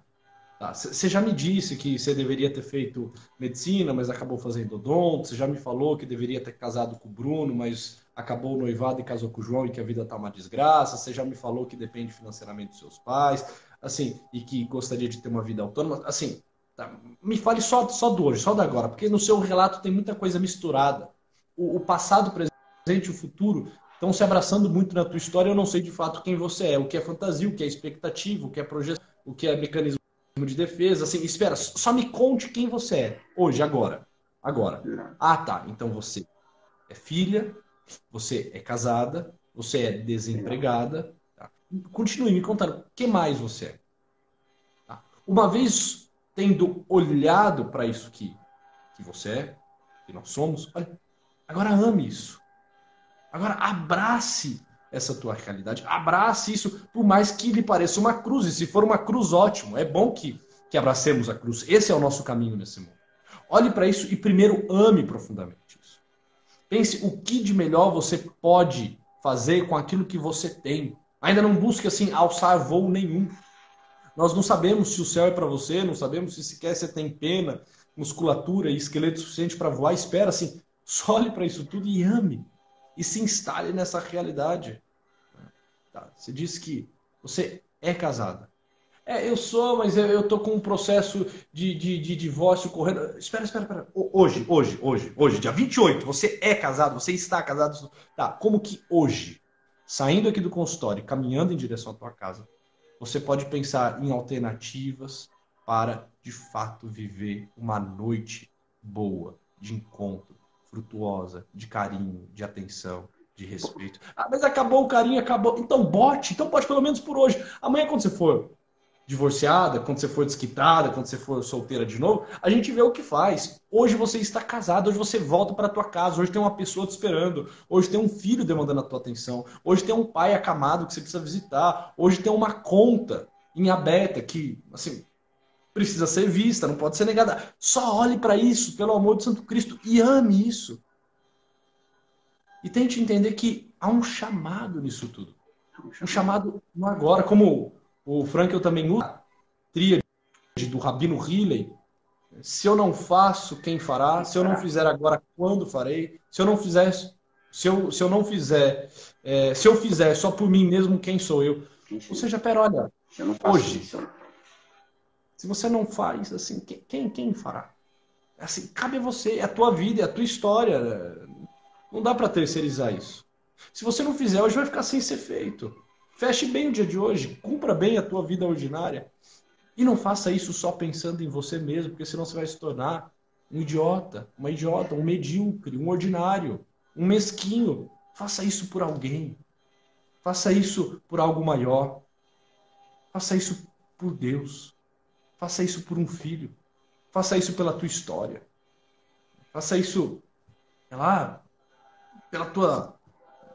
Tá, você já me disse que você deveria ter feito medicina, mas acabou fazendo odonto. Você já me falou que deveria ter casado com o Bruno, mas acabou noivado e casou com o João e que a vida tá uma desgraça. Você já me falou que depende financeiramente dos seus pais, assim, e que gostaria de ter uma vida autônoma. Assim, tá, me fale só, só do hoje, só da agora, porque no seu relato tem muita coisa misturada. O, o passado, o presente e o futuro estão se abraçando muito na tua história. Eu não sei de fato quem você é, o que é fantasia, o que é expectativa, o que é projeto, o que é mecanismo de defesa. Assim, espera, só me conte quem você é hoje, agora. Agora. Ah, tá. Então você é filha, você é casada, você é desempregada. Tá? Continue me contando. O que mais você é? Tá? Uma vez tendo olhado para isso que, que você é, que nós somos, olha, agora ame isso. Agora abrace essa tua realidade. Abrace isso, por mais que lhe pareça uma cruz. E se for uma cruz, ótimo. É bom que, que abracemos a cruz. Esse é o nosso caminho nesse mundo. Olhe para isso e primeiro ame profundamente isso. Pense o que de melhor você pode fazer com aquilo que você tem. Ainda não busque assim alçar voo nenhum. Nós não sabemos se o céu é para você, não sabemos se sequer você tem pena, musculatura e esqueleto suficiente para voar. Espera assim, só olhe para isso tudo e ame e se instale nessa realidade. Tá? Você disse que você é casada. É, eu sou, mas eu, estou com um processo de, de, de, divórcio correndo. Espera, espera, espera. Hoje, hoje, hoje, hoje, dia 28, você é casado, você está casado. Tá, como que hoje, saindo aqui do consultório, caminhando em direção à tua casa, você pode pensar em alternativas para, de fato, viver uma noite boa de encontro, frutuosa, de carinho, de atenção, de respeito. Ah, mas acabou o carinho, acabou. Então bote, então pode pelo menos por hoje. Amanhã, quando você for divorciada, quando você for desquitada, quando você for solteira de novo, a gente vê o que faz. Hoje você está casado, hoje você volta para tua casa, hoje tem uma pessoa te esperando, hoje tem um filho demandando a tua atenção, hoje tem um pai acamado que você precisa visitar, hoje tem uma conta em aberta que, assim, precisa ser vista, não pode ser negada. Só olhe para isso, pelo amor de Santo Cristo, e ame isso. E tente entender que há um chamado nisso tudo. Um chamado no agora, como o Frankel também usa, tríade do Rabino Riley. Se eu não faço, quem fará? Se eu não fizer agora, quando farei? Se eu não fizer, se eu, se eu não fizer, é, se eu fizer só por mim mesmo, quem sou eu? Ou seja, pera, olha, hoje, se você não faz, assim, quem, quem fará? Assim, cabe a você, é a tua vida, é a tua história. Não dá para terceirizar isso. Se você não fizer hoje, vai ficar sem ser feito. Feche bem o dia de hoje, cumpra bem a tua vida ordinária. E não faça isso só pensando em você mesmo, porque senão você vai se tornar um idiota, uma idiota, um medíocre, um ordinário, um mesquinho. Faça isso por alguém. Faça isso por algo maior. Faça isso por Deus. Faça isso por um filho. Faça isso pela tua história. Faça isso, sei lá, pela tua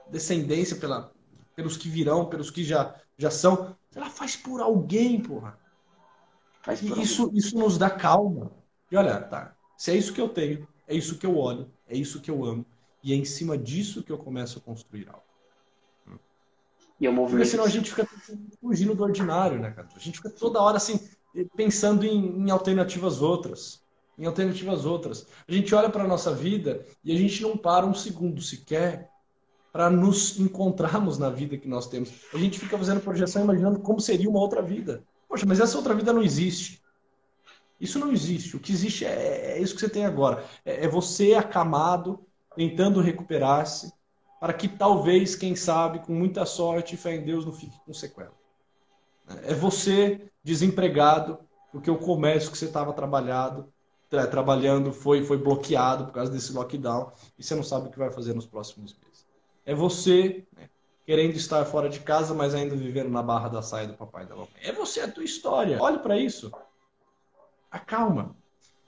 descendência, pela, pelos que virão, pelos que já, já são. Ela faz por alguém, porra. Faz por isso, isso nos dá calma. E olha, tá, se é isso que eu tenho, é isso que eu olho, é isso que eu amo. E é em cima disso que eu começo a construir algo. E eu Porque senão a gente fica fugindo do ordinário, né, cara? A gente fica toda hora assim, pensando em, em alternativas outras. Em alternativas outras. A gente olha para a nossa vida e a gente não para um segundo sequer para nos encontrarmos na vida que nós temos. A gente fica fazendo projeção imaginando como seria uma outra vida. Poxa, mas essa outra vida não existe. Isso não existe. O que existe é, é isso que você tem agora. É, é você acamado, tentando recuperar-se, para que talvez, quem sabe, com muita sorte e fé em Deus, não fique com sequela. É você desempregado, porque o comércio que você estava trabalhado, tra trabalhando foi, foi bloqueado por causa desse lockdown e você não sabe o que vai fazer nos próximos meses. É você né, querendo estar fora de casa, mas ainda vivendo na barra da saia do papai da mamãe. É você, a tua história. Olhe para isso. Acalma.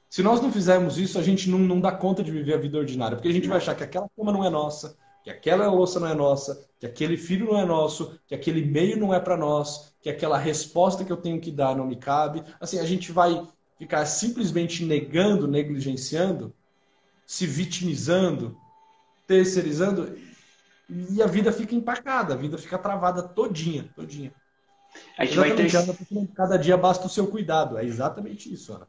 Se nós não fizermos isso, a gente não, não dá conta de viver a vida ordinária, porque a gente vai achar que aquela cama não é nossa, que aquela louça não é nossa, que aquele filho não é nosso, que aquele meio não é para nós, que aquela resposta que eu tenho que dar não me cabe. Assim, a gente vai ficar simplesmente negando, negligenciando, se vitimizando, terceirizando e a vida fica empacada, a vida fica travada todinha, todinha. A gente exatamente, vai ter... cada dia basta o seu cuidado. É exatamente isso, Ana.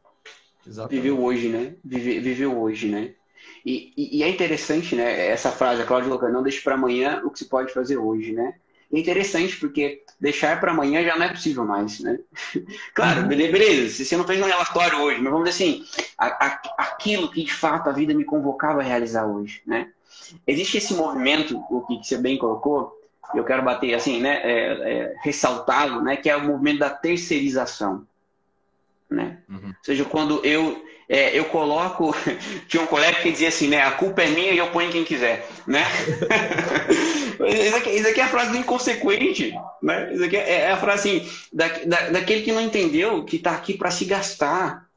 Exatamente. Viveu hoje, né? Vive, viveu hoje, né? E, e, e, é interessante, né? Essa frase, a Cláudia colocou, não deixe para amanhã o que se pode fazer hoje, né? É interessante porque deixar para amanhã já não é possível mais, né? claro, uhum. beleza, se você não fez um relatório hoje, mas vamos dizer assim, a, a, aquilo que de fato a vida me convocava a realizar hoje, né? Existe esse movimento, o que você bem colocou, eu quero bater assim, né, é, é, ressaltá-lo, né, que é o movimento da terceirização, né? Uhum. Ou seja, quando eu é, eu coloco. Tinha um colega que dizia assim, né? A culpa é minha e eu ponho quem quiser, né? isso, aqui, isso, aqui, é a frase do inconsequente, né? Isso aqui é, é a frase assim, da, da, daquele que não entendeu que está aqui para se gastar,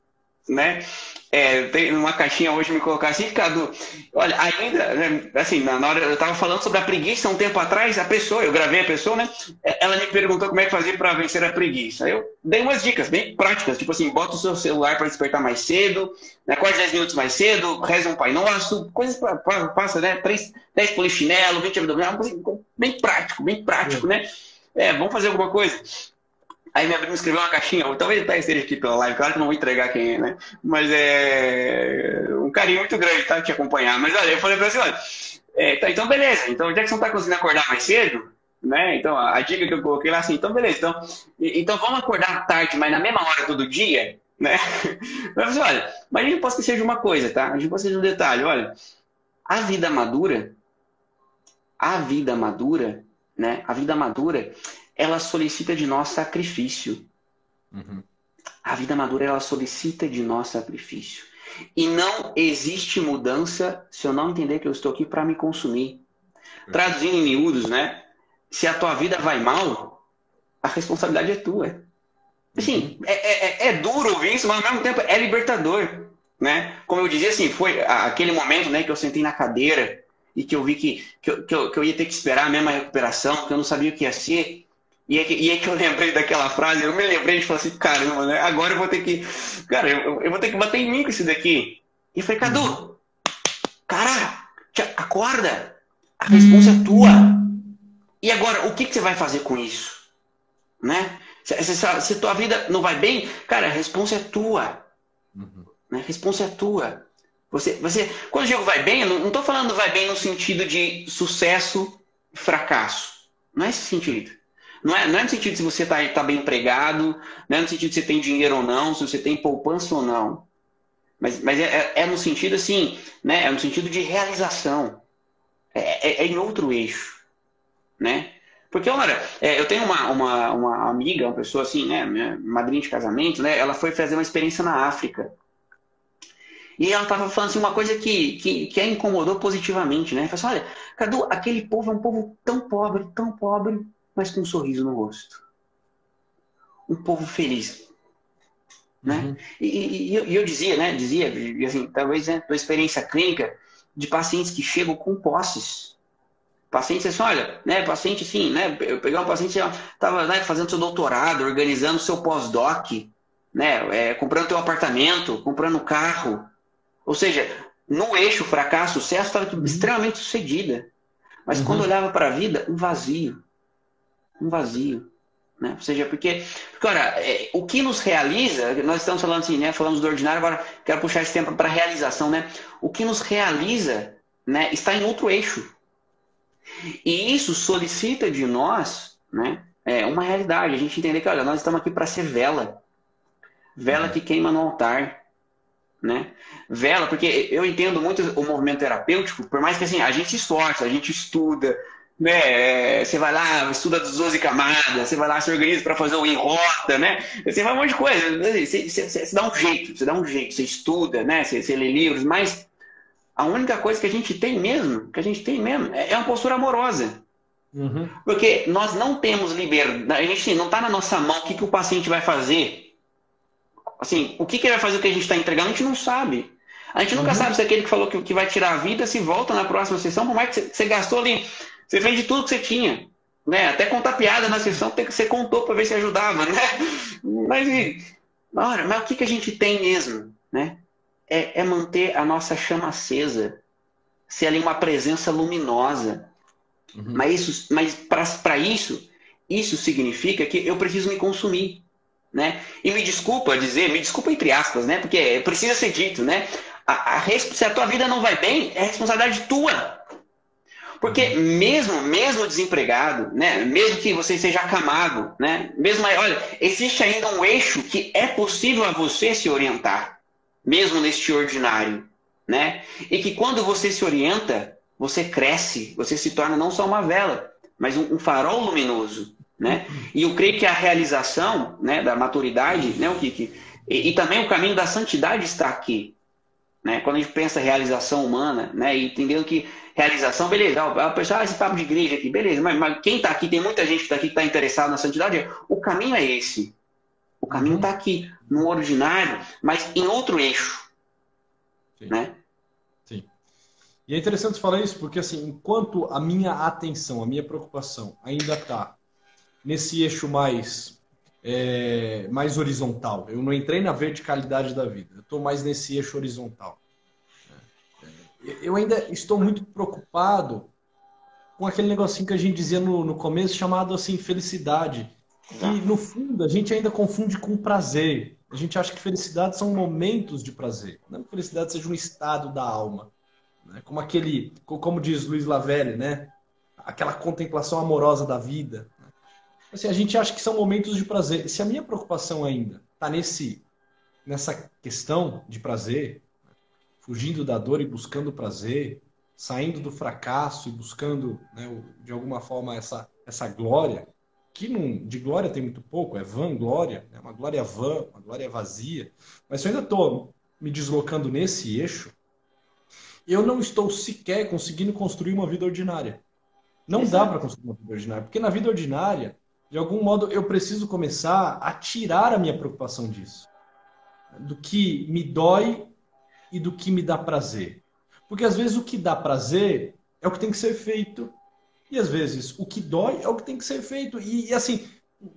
né? É, tem uma caixinha hoje me colocar assim, Cadu. Olha, ainda, né, assim, na, hora eu estava falando sobre a preguiça um tempo atrás, a pessoa, eu gravei a pessoa, né? Ela me perguntou como é que fazia para vencer a preguiça. Eu dei umas dicas bem práticas, tipo assim, bota o seu celular para despertar mais cedo, né, quase 10 minutos mais cedo, reza um Pai Nosso, coisas pra, pra, passa, né? 3, 10 polichinelo, 20 abdominal, bem prático, bem prático, né? É, vamos fazer alguma coisa. Aí minha prima escreveu uma caixinha, talvez até esteja aqui pela live, claro que não vou entregar quem é, né? Mas é um carinho muito grande, tá? Te acompanhar. Mas olha, eu falei pra você, olha, é, tá, então beleza, então já que você não tá conseguindo acordar mais cedo, né? Então a, dica que eu coloquei lá assim, então beleza, então, então vamos acordar tarde, mas na mesma hora todo dia, né? Mas assim, olha, mas a gente pode esquecer de uma coisa, tá? A gente pode esquecer de um detalhe, olha, a vida madura, a vida madura, né? A vida madura, ela solicita de nós sacrifício. Uhum. A vida madura ela solicita de nós sacrifício. E não existe mudança se eu não entender que eu estou aqui para me consumir. Traduzindo em miúdos, né? Se a tua vida vai mal, a responsabilidade é tua. Assim, uhum. é, é, é duro ouvir isso, mas ao mesmo tempo é libertador. Né? Como eu dizia assim, foi aquele momento né, que eu sentei na cadeira e que eu vi que, que, eu, que, eu, que eu ia ter que esperar a mesma recuperação, que eu não sabia o que ia ser. E é, que, e é que eu lembrei daquela frase, eu me lembrei de falar assim, caramba, né? Agora eu vou ter que. Cara, eu, eu vou ter que bater em mim com isso daqui. E falei, Cadu, cara, acorda. A resposta é tua. E agora, o que, que você vai fazer com isso? Né? Se, se, se, tua vida não vai bem, cara, a resposta é tua. Uhum. Né? A resposta é tua. Você, você, quando eu digo vai bem, eu não estou falando vai bem no sentido de sucesso e fracasso. Não é esse sentido. Não é, não é no sentido se você está tá bem empregado, não é no sentido se você tem dinheiro ou não, se você tem poupança ou não. Mas, mas é, é, é no sentido assim, né? É no sentido de realização. É, é, é em outro eixo, né? Porque, olha, é, eu tenho uma, uma, uma amiga, uma pessoa assim, né? Minha madrinha de casamento, né? Ela foi fazer uma experiência na África. E ela estava falando assim, uma coisa que, que, que a incomodou positivamente, né? Ela falou assim, olha, Cadu, aquele povo é um povo tão pobre, tão pobre, mas com um sorriso no rosto. Um povo feliz. Né? Uhum. E, e, e, eu dizia, né? Dizia, assim, talvez né, da experiência clínica de pacientes que chegam com posses. Pacientes assim, olha, né, paciente assim, né, eu peguei um paciente que estava né, fazendo seu doutorado, organizando seu pós-doc, né, é, comprando teu apartamento, comprando carro. Ou seja, no eixo fracasso-sucesso estava uhum. extremamente sucedida. Mas uhum. quando olhava para a vida, um vazio um vazio. Né? Ou seja, porque, porque olha, é, o que nos realiza, nós estamos falando assim, né? Falamos do ordinário, agora quero puxar esse tempo para realização, né? O que nos realiza né, está em outro eixo. E isso solicita de nós né, é, uma realidade. A gente entender que, olha, nós estamos aqui para ser vela. Vela que queima no altar. Né? Vela, porque eu entendo muito o movimento terapêutico, por mais que assim, a gente se esforça, a gente estuda, né? Você vai lá, estuda das 12 camadas, você vai lá, se organiza para fazer o enrota, né? Você vai um monte de coisa. Você, você, você, dá um jeito, você dá um jeito, você estuda, né? Você, você lê livros, mas a única coisa que a gente tem mesmo, que a gente tem mesmo, é, é uma postura amorosa. Uhum. Porque nós não temos liberdade, a gente não está na nossa mão o que, que o paciente vai fazer. Assim, o que, que ele vai fazer o que a gente está entregando, a gente não sabe. A gente nunca uhum. sabe se aquele que falou que, que vai tirar a vida se volta na próxima sessão, por mais que você, você gastou ali você vende tudo que você tinha. Né? Até contar piada na sessão que você contou para ver se ajudava. Né? Mas, ora, mas o que, que a gente tem mesmo? Né? É, é manter a nossa chama acesa. ser ali uma presença luminosa. Uhum. Mas, isso, mas para isso, isso significa que eu preciso me consumir. Né? E me desculpa dizer, me desculpa entre aspas, né? Porque precisa ser dito, né? A, a, se a tua vida não vai bem, é responsabilidade tua. Porque mesmo, mesmo desempregado, né, mesmo que você seja acamado, né, mesmo, olha, existe ainda um eixo que é possível a você se orientar, mesmo neste ordinário, né? E que quando você se orienta, você cresce, você se torna não só uma vela, mas um, um farol luminoso, né? E eu creio que a realização, né, da maturidade, né, o que, que e, e também o caminho da santidade está aqui, né? Quando a gente pensa realização humana, né, e entendendo que realização, beleza, o pessoal, ah, esse papo de igreja aqui, beleza, mas, mas quem está aqui, tem muita gente que está aqui que está interessado na santidade, o caminho é esse. O caminho está aqui, no ordinário, mas em outro eixo. Sim. Né? Sim. E é interessante falar isso, porque assim, enquanto a minha atenção, a minha preocupação ainda está nesse eixo mais é, mais horizontal. Eu não entrei na verticalidade da vida. Eu estou mais nesse eixo horizontal eu ainda estou muito preocupado com aquele negocinho que a gente dizia no, no começo, chamado assim, felicidade. E no fundo, a gente ainda confunde com prazer. A gente acha que felicidade são momentos de prazer. Não que felicidade seja um estado da alma. Né? Como aquele, como diz Luiz Lavelli, né? Aquela contemplação amorosa da vida. Assim, a gente acha que são momentos de prazer. Se a minha preocupação ainda está nesse, nessa questão de prazer, fugindo da dor e buscando prazer, saindo do fracasso e buscando, né, de alguma forma, essa, essa glória, que não, de glória tem muito pouco, é vã glória, é uma glória vã, uma glória vazia. Mas se eu ainda estou me deslocando nesse eixo, eu não estou sequer conseguindo construir uma vida ordinária. Não Exato. dá para construir uma vida ordinária, porque na vida ordinária, de algum modo, eu preciso começar a tirar a minha preocupação disso. Do que me dói e do que me dá prazer. Porque às vezes o que dá prazer é o que tem que ser feito. E às vezes o que dói é o que tem que ser feito. E, e assim,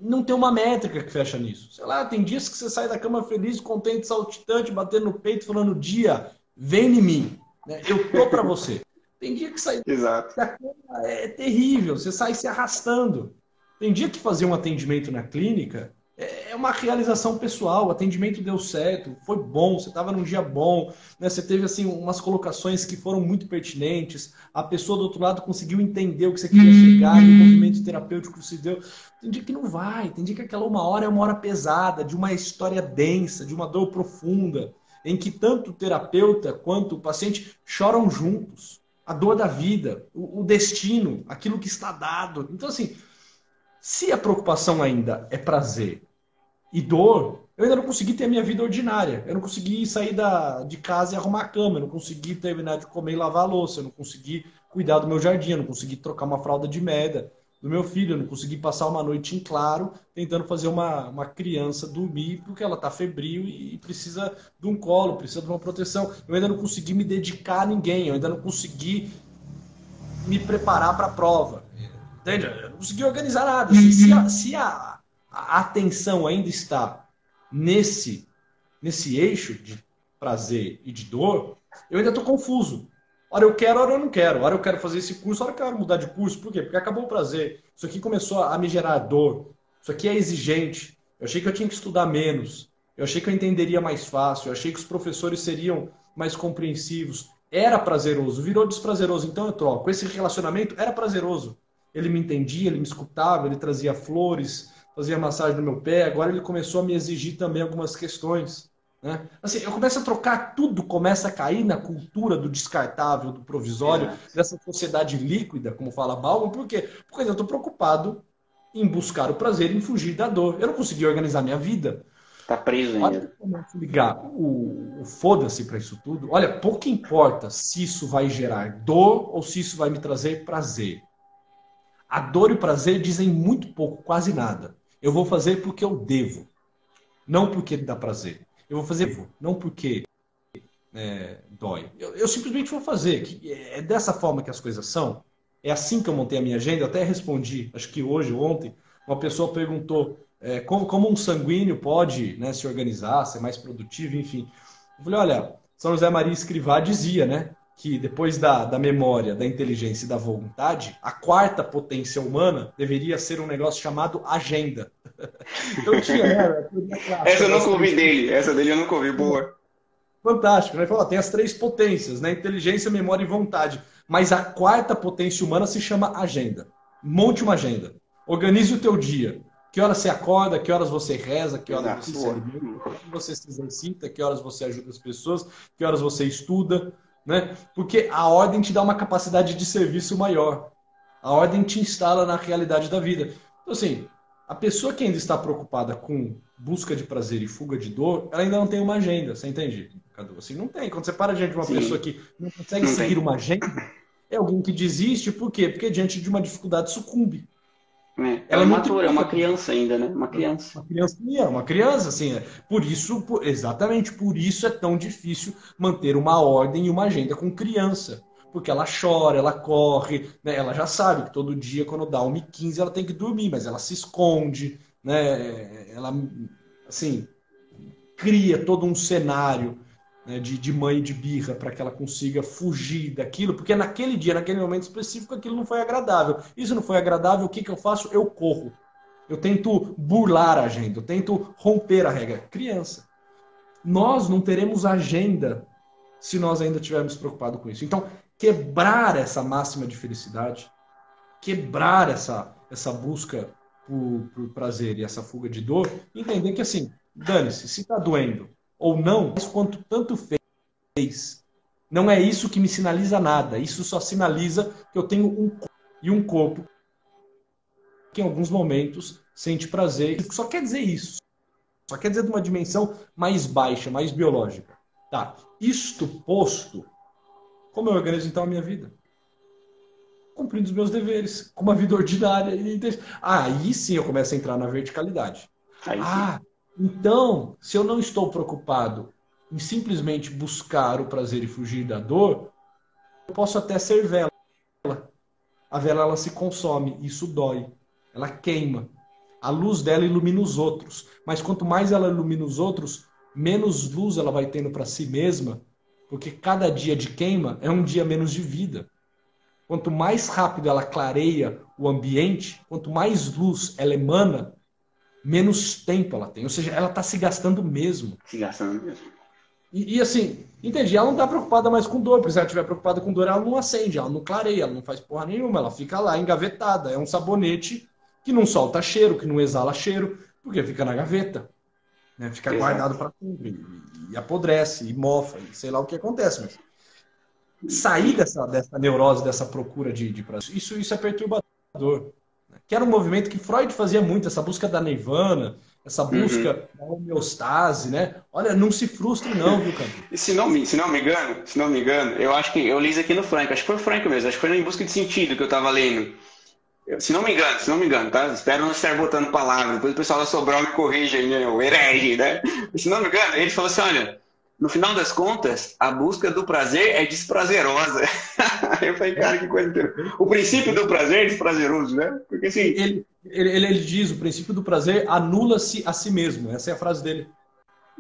não tem uma métrica que fecha nisso. Sei lá, tem dias que você sai da cama feliz, contente, saltitante, batendo no peito, falando: dia, vem em mim. Né? Eu tô para você. Tem dia que sair Exato. da cama é terrível, você sai se arrastando. Tem dia que fazer um atendimento na clínica é, é uma realização pessoal. O atendimento deu certo, foi bom, você estava num dia bom, né? você teve assim umas colocações que foram muito pertinentes. A pessoa do outro lado conseguiu entender o que você queria chegar, o movimento terapêutico que se deu. Tem dia que não vai, tem dia que aquela uma hora é uma hora pesada, de uma história densa, de uma dor profunda, em que tanto o terapeuta quanto o paciente choram juntos. A dor da vida, o, o destino, aquilo que está dado. Então, assim, se a preocupação ainda é prazer e dor, eu ainda não consegui ter a minha vida ordinária. Eu não consegui sair da, de casa e arrumar a cama, eu não consegui terminar de comer e lavar a louça, eu não consegui cuidar do meu jardim, eu não consegui trocar uma fralda de merda do meu filho, eu não consegui passar uma noite em claro tentando fazer uma, uma criança dormir porque ela está febril e precisa de um colo, precisa de uma proteção. Eu ainda não consegui me dedicar a ninguém, eu ainda não consegui me preparar para a prova. Entende? Eu não consegui organizar nada. Se, se, a, se a, a, atenção ainda está nesse, nesse eixo de prazer e de dor, eu ainda estou confuso. Hora eu quero, hora eu não quero. Hora eu quero fazer esse curso, hora eu quero mudar de curso. Por quê? Porque acabou o prazer. Isso aqui começou a me gerar dor. Isso aqui é exigente. Eu achei que eu tinha que estudar menos. Eu achei que eu entenderia mais fácil. Eu achei que os professores seriam mais compreensivos. Era prazeroso, virou desprazeroso. Então eu troco. Esse relacionamento era prazeroso. Ele me entendia, ele me escutava, ele trazia flores, fazia massagem no meu pé. Agora ele começou a me exigir também algumas questões. Né? Assim, eu começo a trocar tudo, começa a cair na cultura do descartável, do provisório, é. dessa sociedade líquida, como fala Bauman. Por quê? Porque eu estou preocupado em buscar o prazer, em fugir da dor. Eu não consegui organizar minha vida. Tá preso ainda. Olha, ligar o, o foda-se para isso tudo. Olha, pouco importa se isso vai gerar dor ou se isso vai me trazer prazer. A dor e o prazer dizem muito pouco, quase nada. Eu vou fazer porque eu devo, não porque dá prazer. Eu vou fazer não porque é, dói. Eu, eu, simplesmente vou fazer. É dessa forma que as coisas são. É assim que eu montei a minha agenda. Eu até respondi, acho que hoje ou ontem, uma pessoa perguntou é, como, como, um sanguíneo pode né, se organizar, ser mais produtivo, enfim. Eu falei, olha, São José Maria Escrivá dizia, né? Que depois da, da memória, da inteligência e da vontade, a quarta potência humana deveria ser um negócio chamado agenda. então tinha, né? Essa eu nunca ouvi dele, essa dele eu nunca ouvi, boa. Fantástico, né? Fala, tem as três potências, né? Inteligência, memória e vontade. Mas a quarta potência humana se chama agenda. Monte uma agenda. Organize o teu dia. Que horas você acorda, que horas você reza, que horas você se alimenta, que você se exercita, que horas você ajuda as pessoas, que horas você estuda, né? Porque a ordem te dá uma capacidade de serviço maior. A ordem te instala na realidade da vida. Então, assim, a pessoa que ainda está preocupada com busca de prazer e fuga de dor, ela ainda não tem uma agenda, você entende, Cadu? Assim, não tem. Quando você para diante de uma Sim. pessoa que não consegue não seguir tem. uma agenda, é alguém que desiste, por quê? Porque diante de uma dificuldade sucumbe. É, ela é matura, é uma criança ainda, né? Uma criança. Uma criança, é, uma criança, assim. É. Por isso, por, exatamente por isso é tão difícil manter uma ordem e uma agenda com criança. Porque ela chora, ela corre, né? ela já sabe que todo dia, quando dá 1h15, ela tem que dormir, mas ela se esconde, né? Ela, assim, cria todo um cenário né, de, de mãe de birra para que ela consiga fugir daquilo, porque naquele dia, naquele momento específico, aquilo não foi agradável. Isso não foi agradável, o que, que eu faço? Eu corro. Eu tento burlar a agenda, eu tento romper a regra. Criança. Nós não teremos agenda se nós ainda estivermos preocupados com isso. Então, quebrar essa máxima de felicidade, quebrar essa, essa busca por, por prazer e essa fuga de dor, entender que assim, dane-se, se está doendo, ou não, mas quanto tanto fez. Não é isso que me sinaliza nada. Isso só sinaliza que eu tenho um corpo e um corpo que em alguns momentos sente prazer. Só quer dizer isso. Só quer dizer de uma dimensão mais baixa, mais biológica. Tá. Isto posto, como eu organizo então a minha vida? Cumprindo os meus deveres, com uma vida ordinária. Aí sim eu começo a entrar na verticalidade. Aí ah, sim. Então, se eu não estou preocupado em simplesmente buscar o prazer e fugir da dor, eu posso até ser vela. A vela ela se consome, isso dói, ela queima. A luz dela ilumina os outros, mas quanto mais ela ilumina os outros, menos luz ela vai tendo para si mesma, porque cada dia de queima é um dia menos de vida. Quanto mais rápido ela clareia o ambiente, quanto mais luz ela emana, menos tempo ela tem. Ou seja, ela está se gastando mesmo. Se gastando mesmo. E, e, assim, entendi, ela não está preocupada mais com dor, porque se ela estiver preocupada com dor, ela não acende, ela não clareia, ela não faz porra nenhuma, ela fica lá engavetada. É um sabonete que não solta cheiro, que não exala cheiro, porque fica na gaveta. Né? Fica Exato. guardado para sempre. E, e, apodrece, e mofa, e sei lá o que acontece. Mas sair dessa, dessa neurose, dessa procura de, de prazer, isso, isso é perturbador que era um movimento que Freud fazia muito, essa busca da nirvana, essa uhum. busca uhum. da homeostase, né? Olha, não se frustre não, viu, cara? E se não, me, se não me engano, se não me engano, eu acho que eu li isso aqui no Frank, acho que foi o Frank mesmo, acho que foi em busca de sentido que eu tava lendo. Eu, se não me engano, se não me engano, tá? Espero não estar botando palavras, depois o pessoal da Sobral me corrige aí, né? O herege, né? Se não me engano, ele falou assim, olha, no final das contas, a busca do prazer é desprazerosa. eu falei, cara, que coisa interessante. O princípio do prazer é desprazeroso, né? Porque assim. Ele, ele, ele diz: o princípio do prazer anula-se a si mesmo. Essa é a frase dele.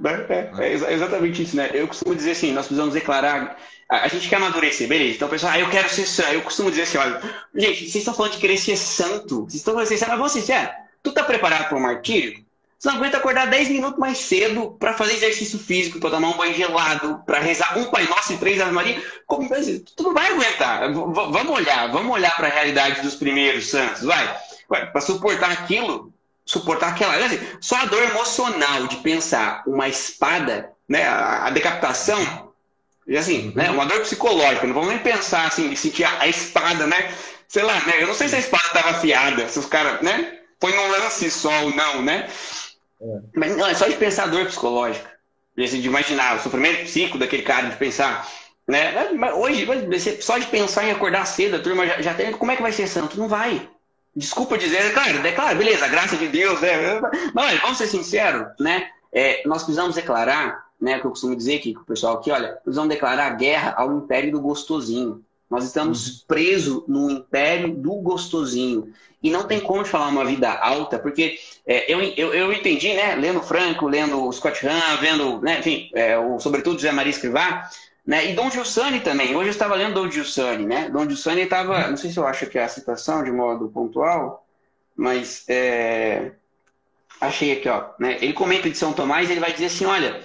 É, é, é, exatamente isso, né? Eu costumo dizer assim: nós precisamos declarar. A gente quer amadurecer, beleza. Então, pessoal, ah, eu quero ser santo. Eu costumo dizer assim: olha, gente, vocês estão falando de querer ser santo. Vocês estão falando assim, mas vamos ser Tu tá preparado para o martírio? Você não aguenta acordar 10 minutos mais cedo para fazer exercício físico, para tomar um banho gelado, para rezar um Pai Nosso e três Ave Maria. Como tu não vai aguentar. V vamos olhar, vamos olhar para a realidade dos primeiros santos, vai. Para suportar aquilo, suportar aquela. Assim, só a dor emocional de pensar uma espada, né, a, decapitação, assim, né, uma dor psicológica. Não vamos nem pensar assim, de sentir a, espada, né? Sei lá, né? Eu não sei se a espada estava afiada, se os caras, né? Põe num lance só ou não, né? É. Mas não, é só de pensar dor psicológica. Assim, de imaginar o sofrimento psíquico daquele cara, de pensar. Né? Mas hoje, só de pensar em acordar cedo, a turma já, já tem. Como é que vai ser santo? Não vai. Desculpa dizer, é claro, é claro, beleza, graça de Deus, né? Mas vamos ser sinceros, né? É, nós precisamos declarar, né? Que eu costumo dizer aqui com o pessoal aqui, olha, precisamos declarar guerra ao império do gostosinho. Nós estamos uhum. presos no império do gostosinho. E não tem como falar uma vida alta, porque é, eu, eu, eu, entendi, né, lendo Franco, lendo Scott Hahn, vendo, né, enfim, é, o, sobretudo José Maria Escrivá, Né? E Dom Giussani também. Hoje eu estava lendo Dom Giussani, né? Dom Giussani estava, não sei se eu acho que é a citação de modo pontual, mas é... achei aqui, ó. Né? Ele comenta de São Tomás, ele vai dizer assim, olha,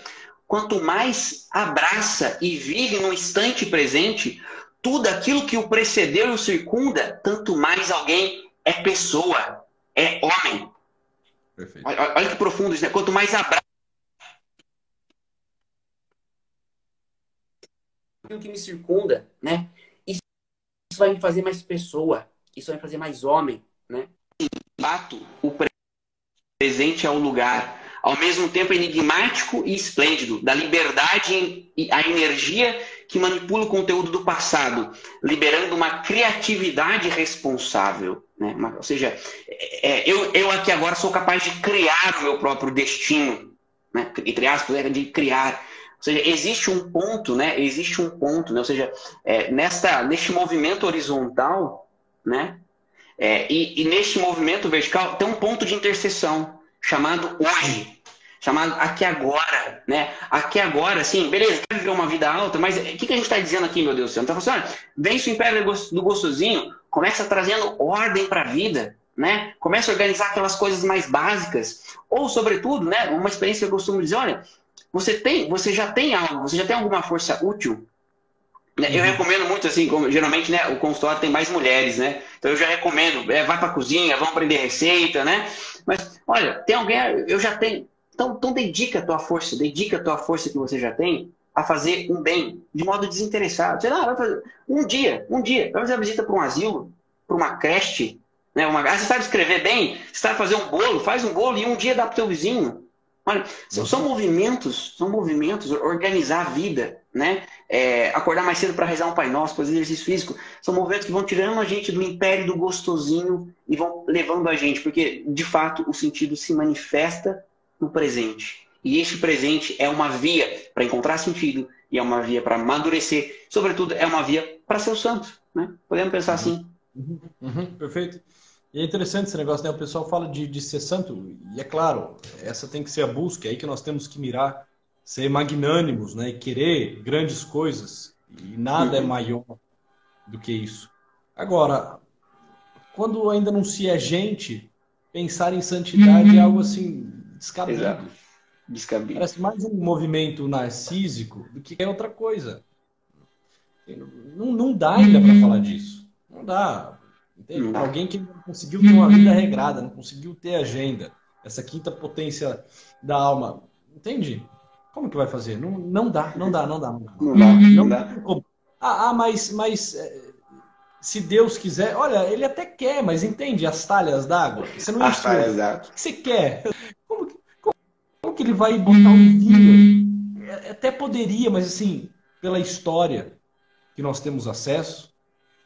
quanto mais abraça e vive no instante presente, tudo aquilo que o precedeu e o circunda, tanto mais alguém é pessoa, é homem. Perfeito. Olha, olha que profundo isso, né? Quanto mais abraça aquilo que me circunda, né? Isso vai me fazer mais pessoa, isso vai me fazer mais homem, né? Fato, o presente é o lugar, ao mesmo tempo enigmático e esplêndido, da liberdade e a energia que manipula o conteúdo do passado, liberando uma criatividade responsável. Né? Ou seja, é, eu, eu aqui agora sou capaz de criar o meu próprio destino, né? entre aspas, é, de criar. Ou seja, existe um ponto, né? Existe um ponto, né? Ou seja, é, nesta, neste movimento horizontal, né? É, e, e neste movimento vertical tem um ponto de interseção chamado hoje, chamado aqui agora, né? Aqui agora, sim, beleza, quer viver uma vida alta, mas o que, que a gente está dizendo aqui, meu Deus do céu? Falando assim, olha, vence o império do gostosinho, começa trazendo ordem para a vida, né? Começa a organizar aquelas coisas mais básicas, ou sobretudo, né? Uma experiência que eu costumo dizer, olha, você tem, você já tem algo, você já tem alguma força útil. Né? Eu uhum. recomendo muito assim, como, geralmente, né, o consultório tem mais mulheres, né? Então eu já recomendo, é, vai para a cozinha, vão aprender receita, né? Mas olha, tem alguém, eu já tenho. Então, então dedica a tua força, dedica a tua força que você já tem a fazer um bem de modo desinteressado. Sei lá, vai fazer um dia, um dia, vai fazer uma visita para um asilo, para uma creche, né? Uma, ah, você sabe escrever bem? Você sabe fazer um bolo? Faz um bolo e um dia dá para o teu vizinho. Olha, são, são, movimentos, são movimentos, organizar a vida, né? É, acordar mais cedo para rezar um Pai Nosso, fazer exercício físico, são movimentos que vão tirando a gente do império do gostosinho e vão levando a gente, porque de fato o sentido se manifesta no presente. E este presente é uma via para encontrar sentido e é uma via para amadurecer, sobretudo é uma via para ser o santo, né? Podemos pensar uhum. assim. Uhum. Uhum. Perfeito. E é interessante esse negócio, né? O pessoal fala de, de ser santo, e é claro, essa tem que ser a busca, é aí que nós temos que mirar, ser magnânimos, né? E querer grandes coisas, e nada é maior do que isso. Agora, quando ainda não se é gente, pensar em santidade é algo assim, descabido. Exato. Descabido. Parece mais um movimento narcísico do que é outra coisa. Não, não dá ainda para falar disso. Não dá. Entende? Alguém que não conseguiu ter uma vida regrada, não conseguiu ter agenda, essa quinta potência da alma. Entende? Como que vai fazer? Não, não dá, não dá, não dá. Não dá. Não dá, não dá. Ah, ah, mas, mas é, se Deus quiser, olha, ele até quer, mas entende as talhas d'água? Você não as talhas d'água. O que você quer? Que ele vai botar um vinho? É, até poderia, mas assim, pela história que nós temos acesso,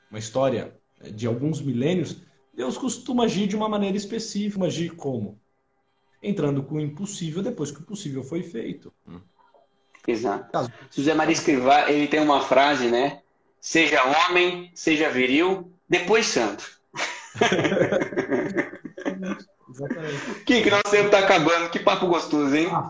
uma história de alguns milênios, Deus costuma agir de uma maneira específica. Agir como? Entrando com o impossível depois que o possível foi feito. Exato. Caso... José Maria Escrivá, ele tem uma frase, né? Seja homem, seja viril, depois santo. Exatamente. Que, que nosso tempo está acabando. Que papo gostoso, hein? Ah,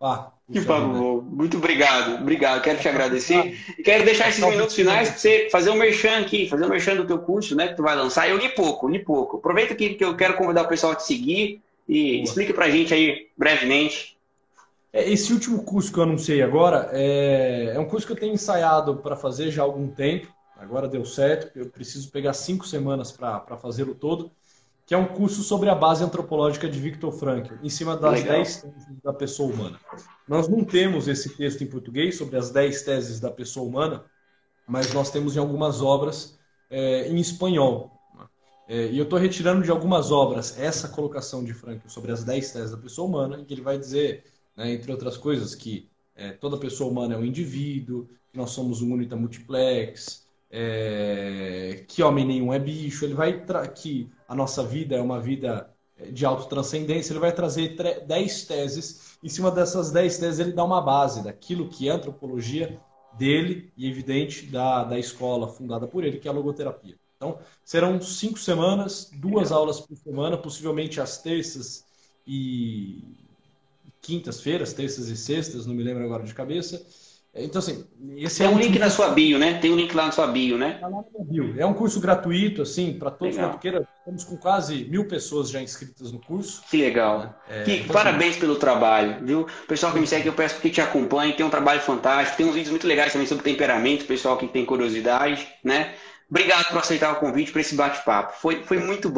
ah, que papo bom. Muito obrigado, obrigado. Quero te agradecer. E quero deixar esses minutos finais para você fazer um merchan aqui, fazer um merchan do teu curso, né? Que tu vai lançar. Eu li pouco, li pouco. Aproveita aqui que eu quero convidar o pessoal a te seguir e Boa. explique pra gente aí brevemente. É, esse último curso que eu anunciei agora é, é um curso que eu tenho ensaiado para fazer já há algum tempo. Agora deu certo, eu preciso pegar cinco semanas para fazê-lo todo que é um curso sobre a base antropológica de Viktor Frankl, em cima das 10 teses da pessoa humana. Nós não temos esse texto em português sobre as 10 teses da pessoa humana, mas nós temos em algumas obras é, em espanhol. É, e eu estou retirando de algumas obras essa colocação de Frankl sobre as 10 teses da pessoa humana, em que ele vai dizer, né, entre outras coisas, que é, toda pessoa humana é um indivíduo, que nós somos um unita multiplex, é, que homem nenhum é bicho, ele vai que a nossa vida é uma vida é, de autotranscendência, ele vai trazer 10 teses. Em cima dessas 10 teses, ele dá uma base daquilo que é a antropologia dele e, evidente, da, da escola fundada por ele, que é a logoterapia. Então, serão cinco semanas, duas aulas por semana, possivelmente às terças e quintas-feiras, terças e sextas, não me lembro agora de cabeça Então, assim, esse Tem é um link na sua bio, né? Tem um link lá na sua bio, né? Tá lá na bio. É um curso gratuito, assim, para todos na Batuqueira. Estamos com quase mil pessoas já inscritas no curso. Que legal. É, que, então, parabéns assim, pelo trabalho, viu? Pessoal que me segue, eu peço que te acompanhe. Tem um trabalho fantástico. Tem uns vídeos muito legais também sobre temperamento, pessoal que tem curiosidade, né? Obrigado por aceitar o convite para esse bate-papo. Foi, foi muito bom.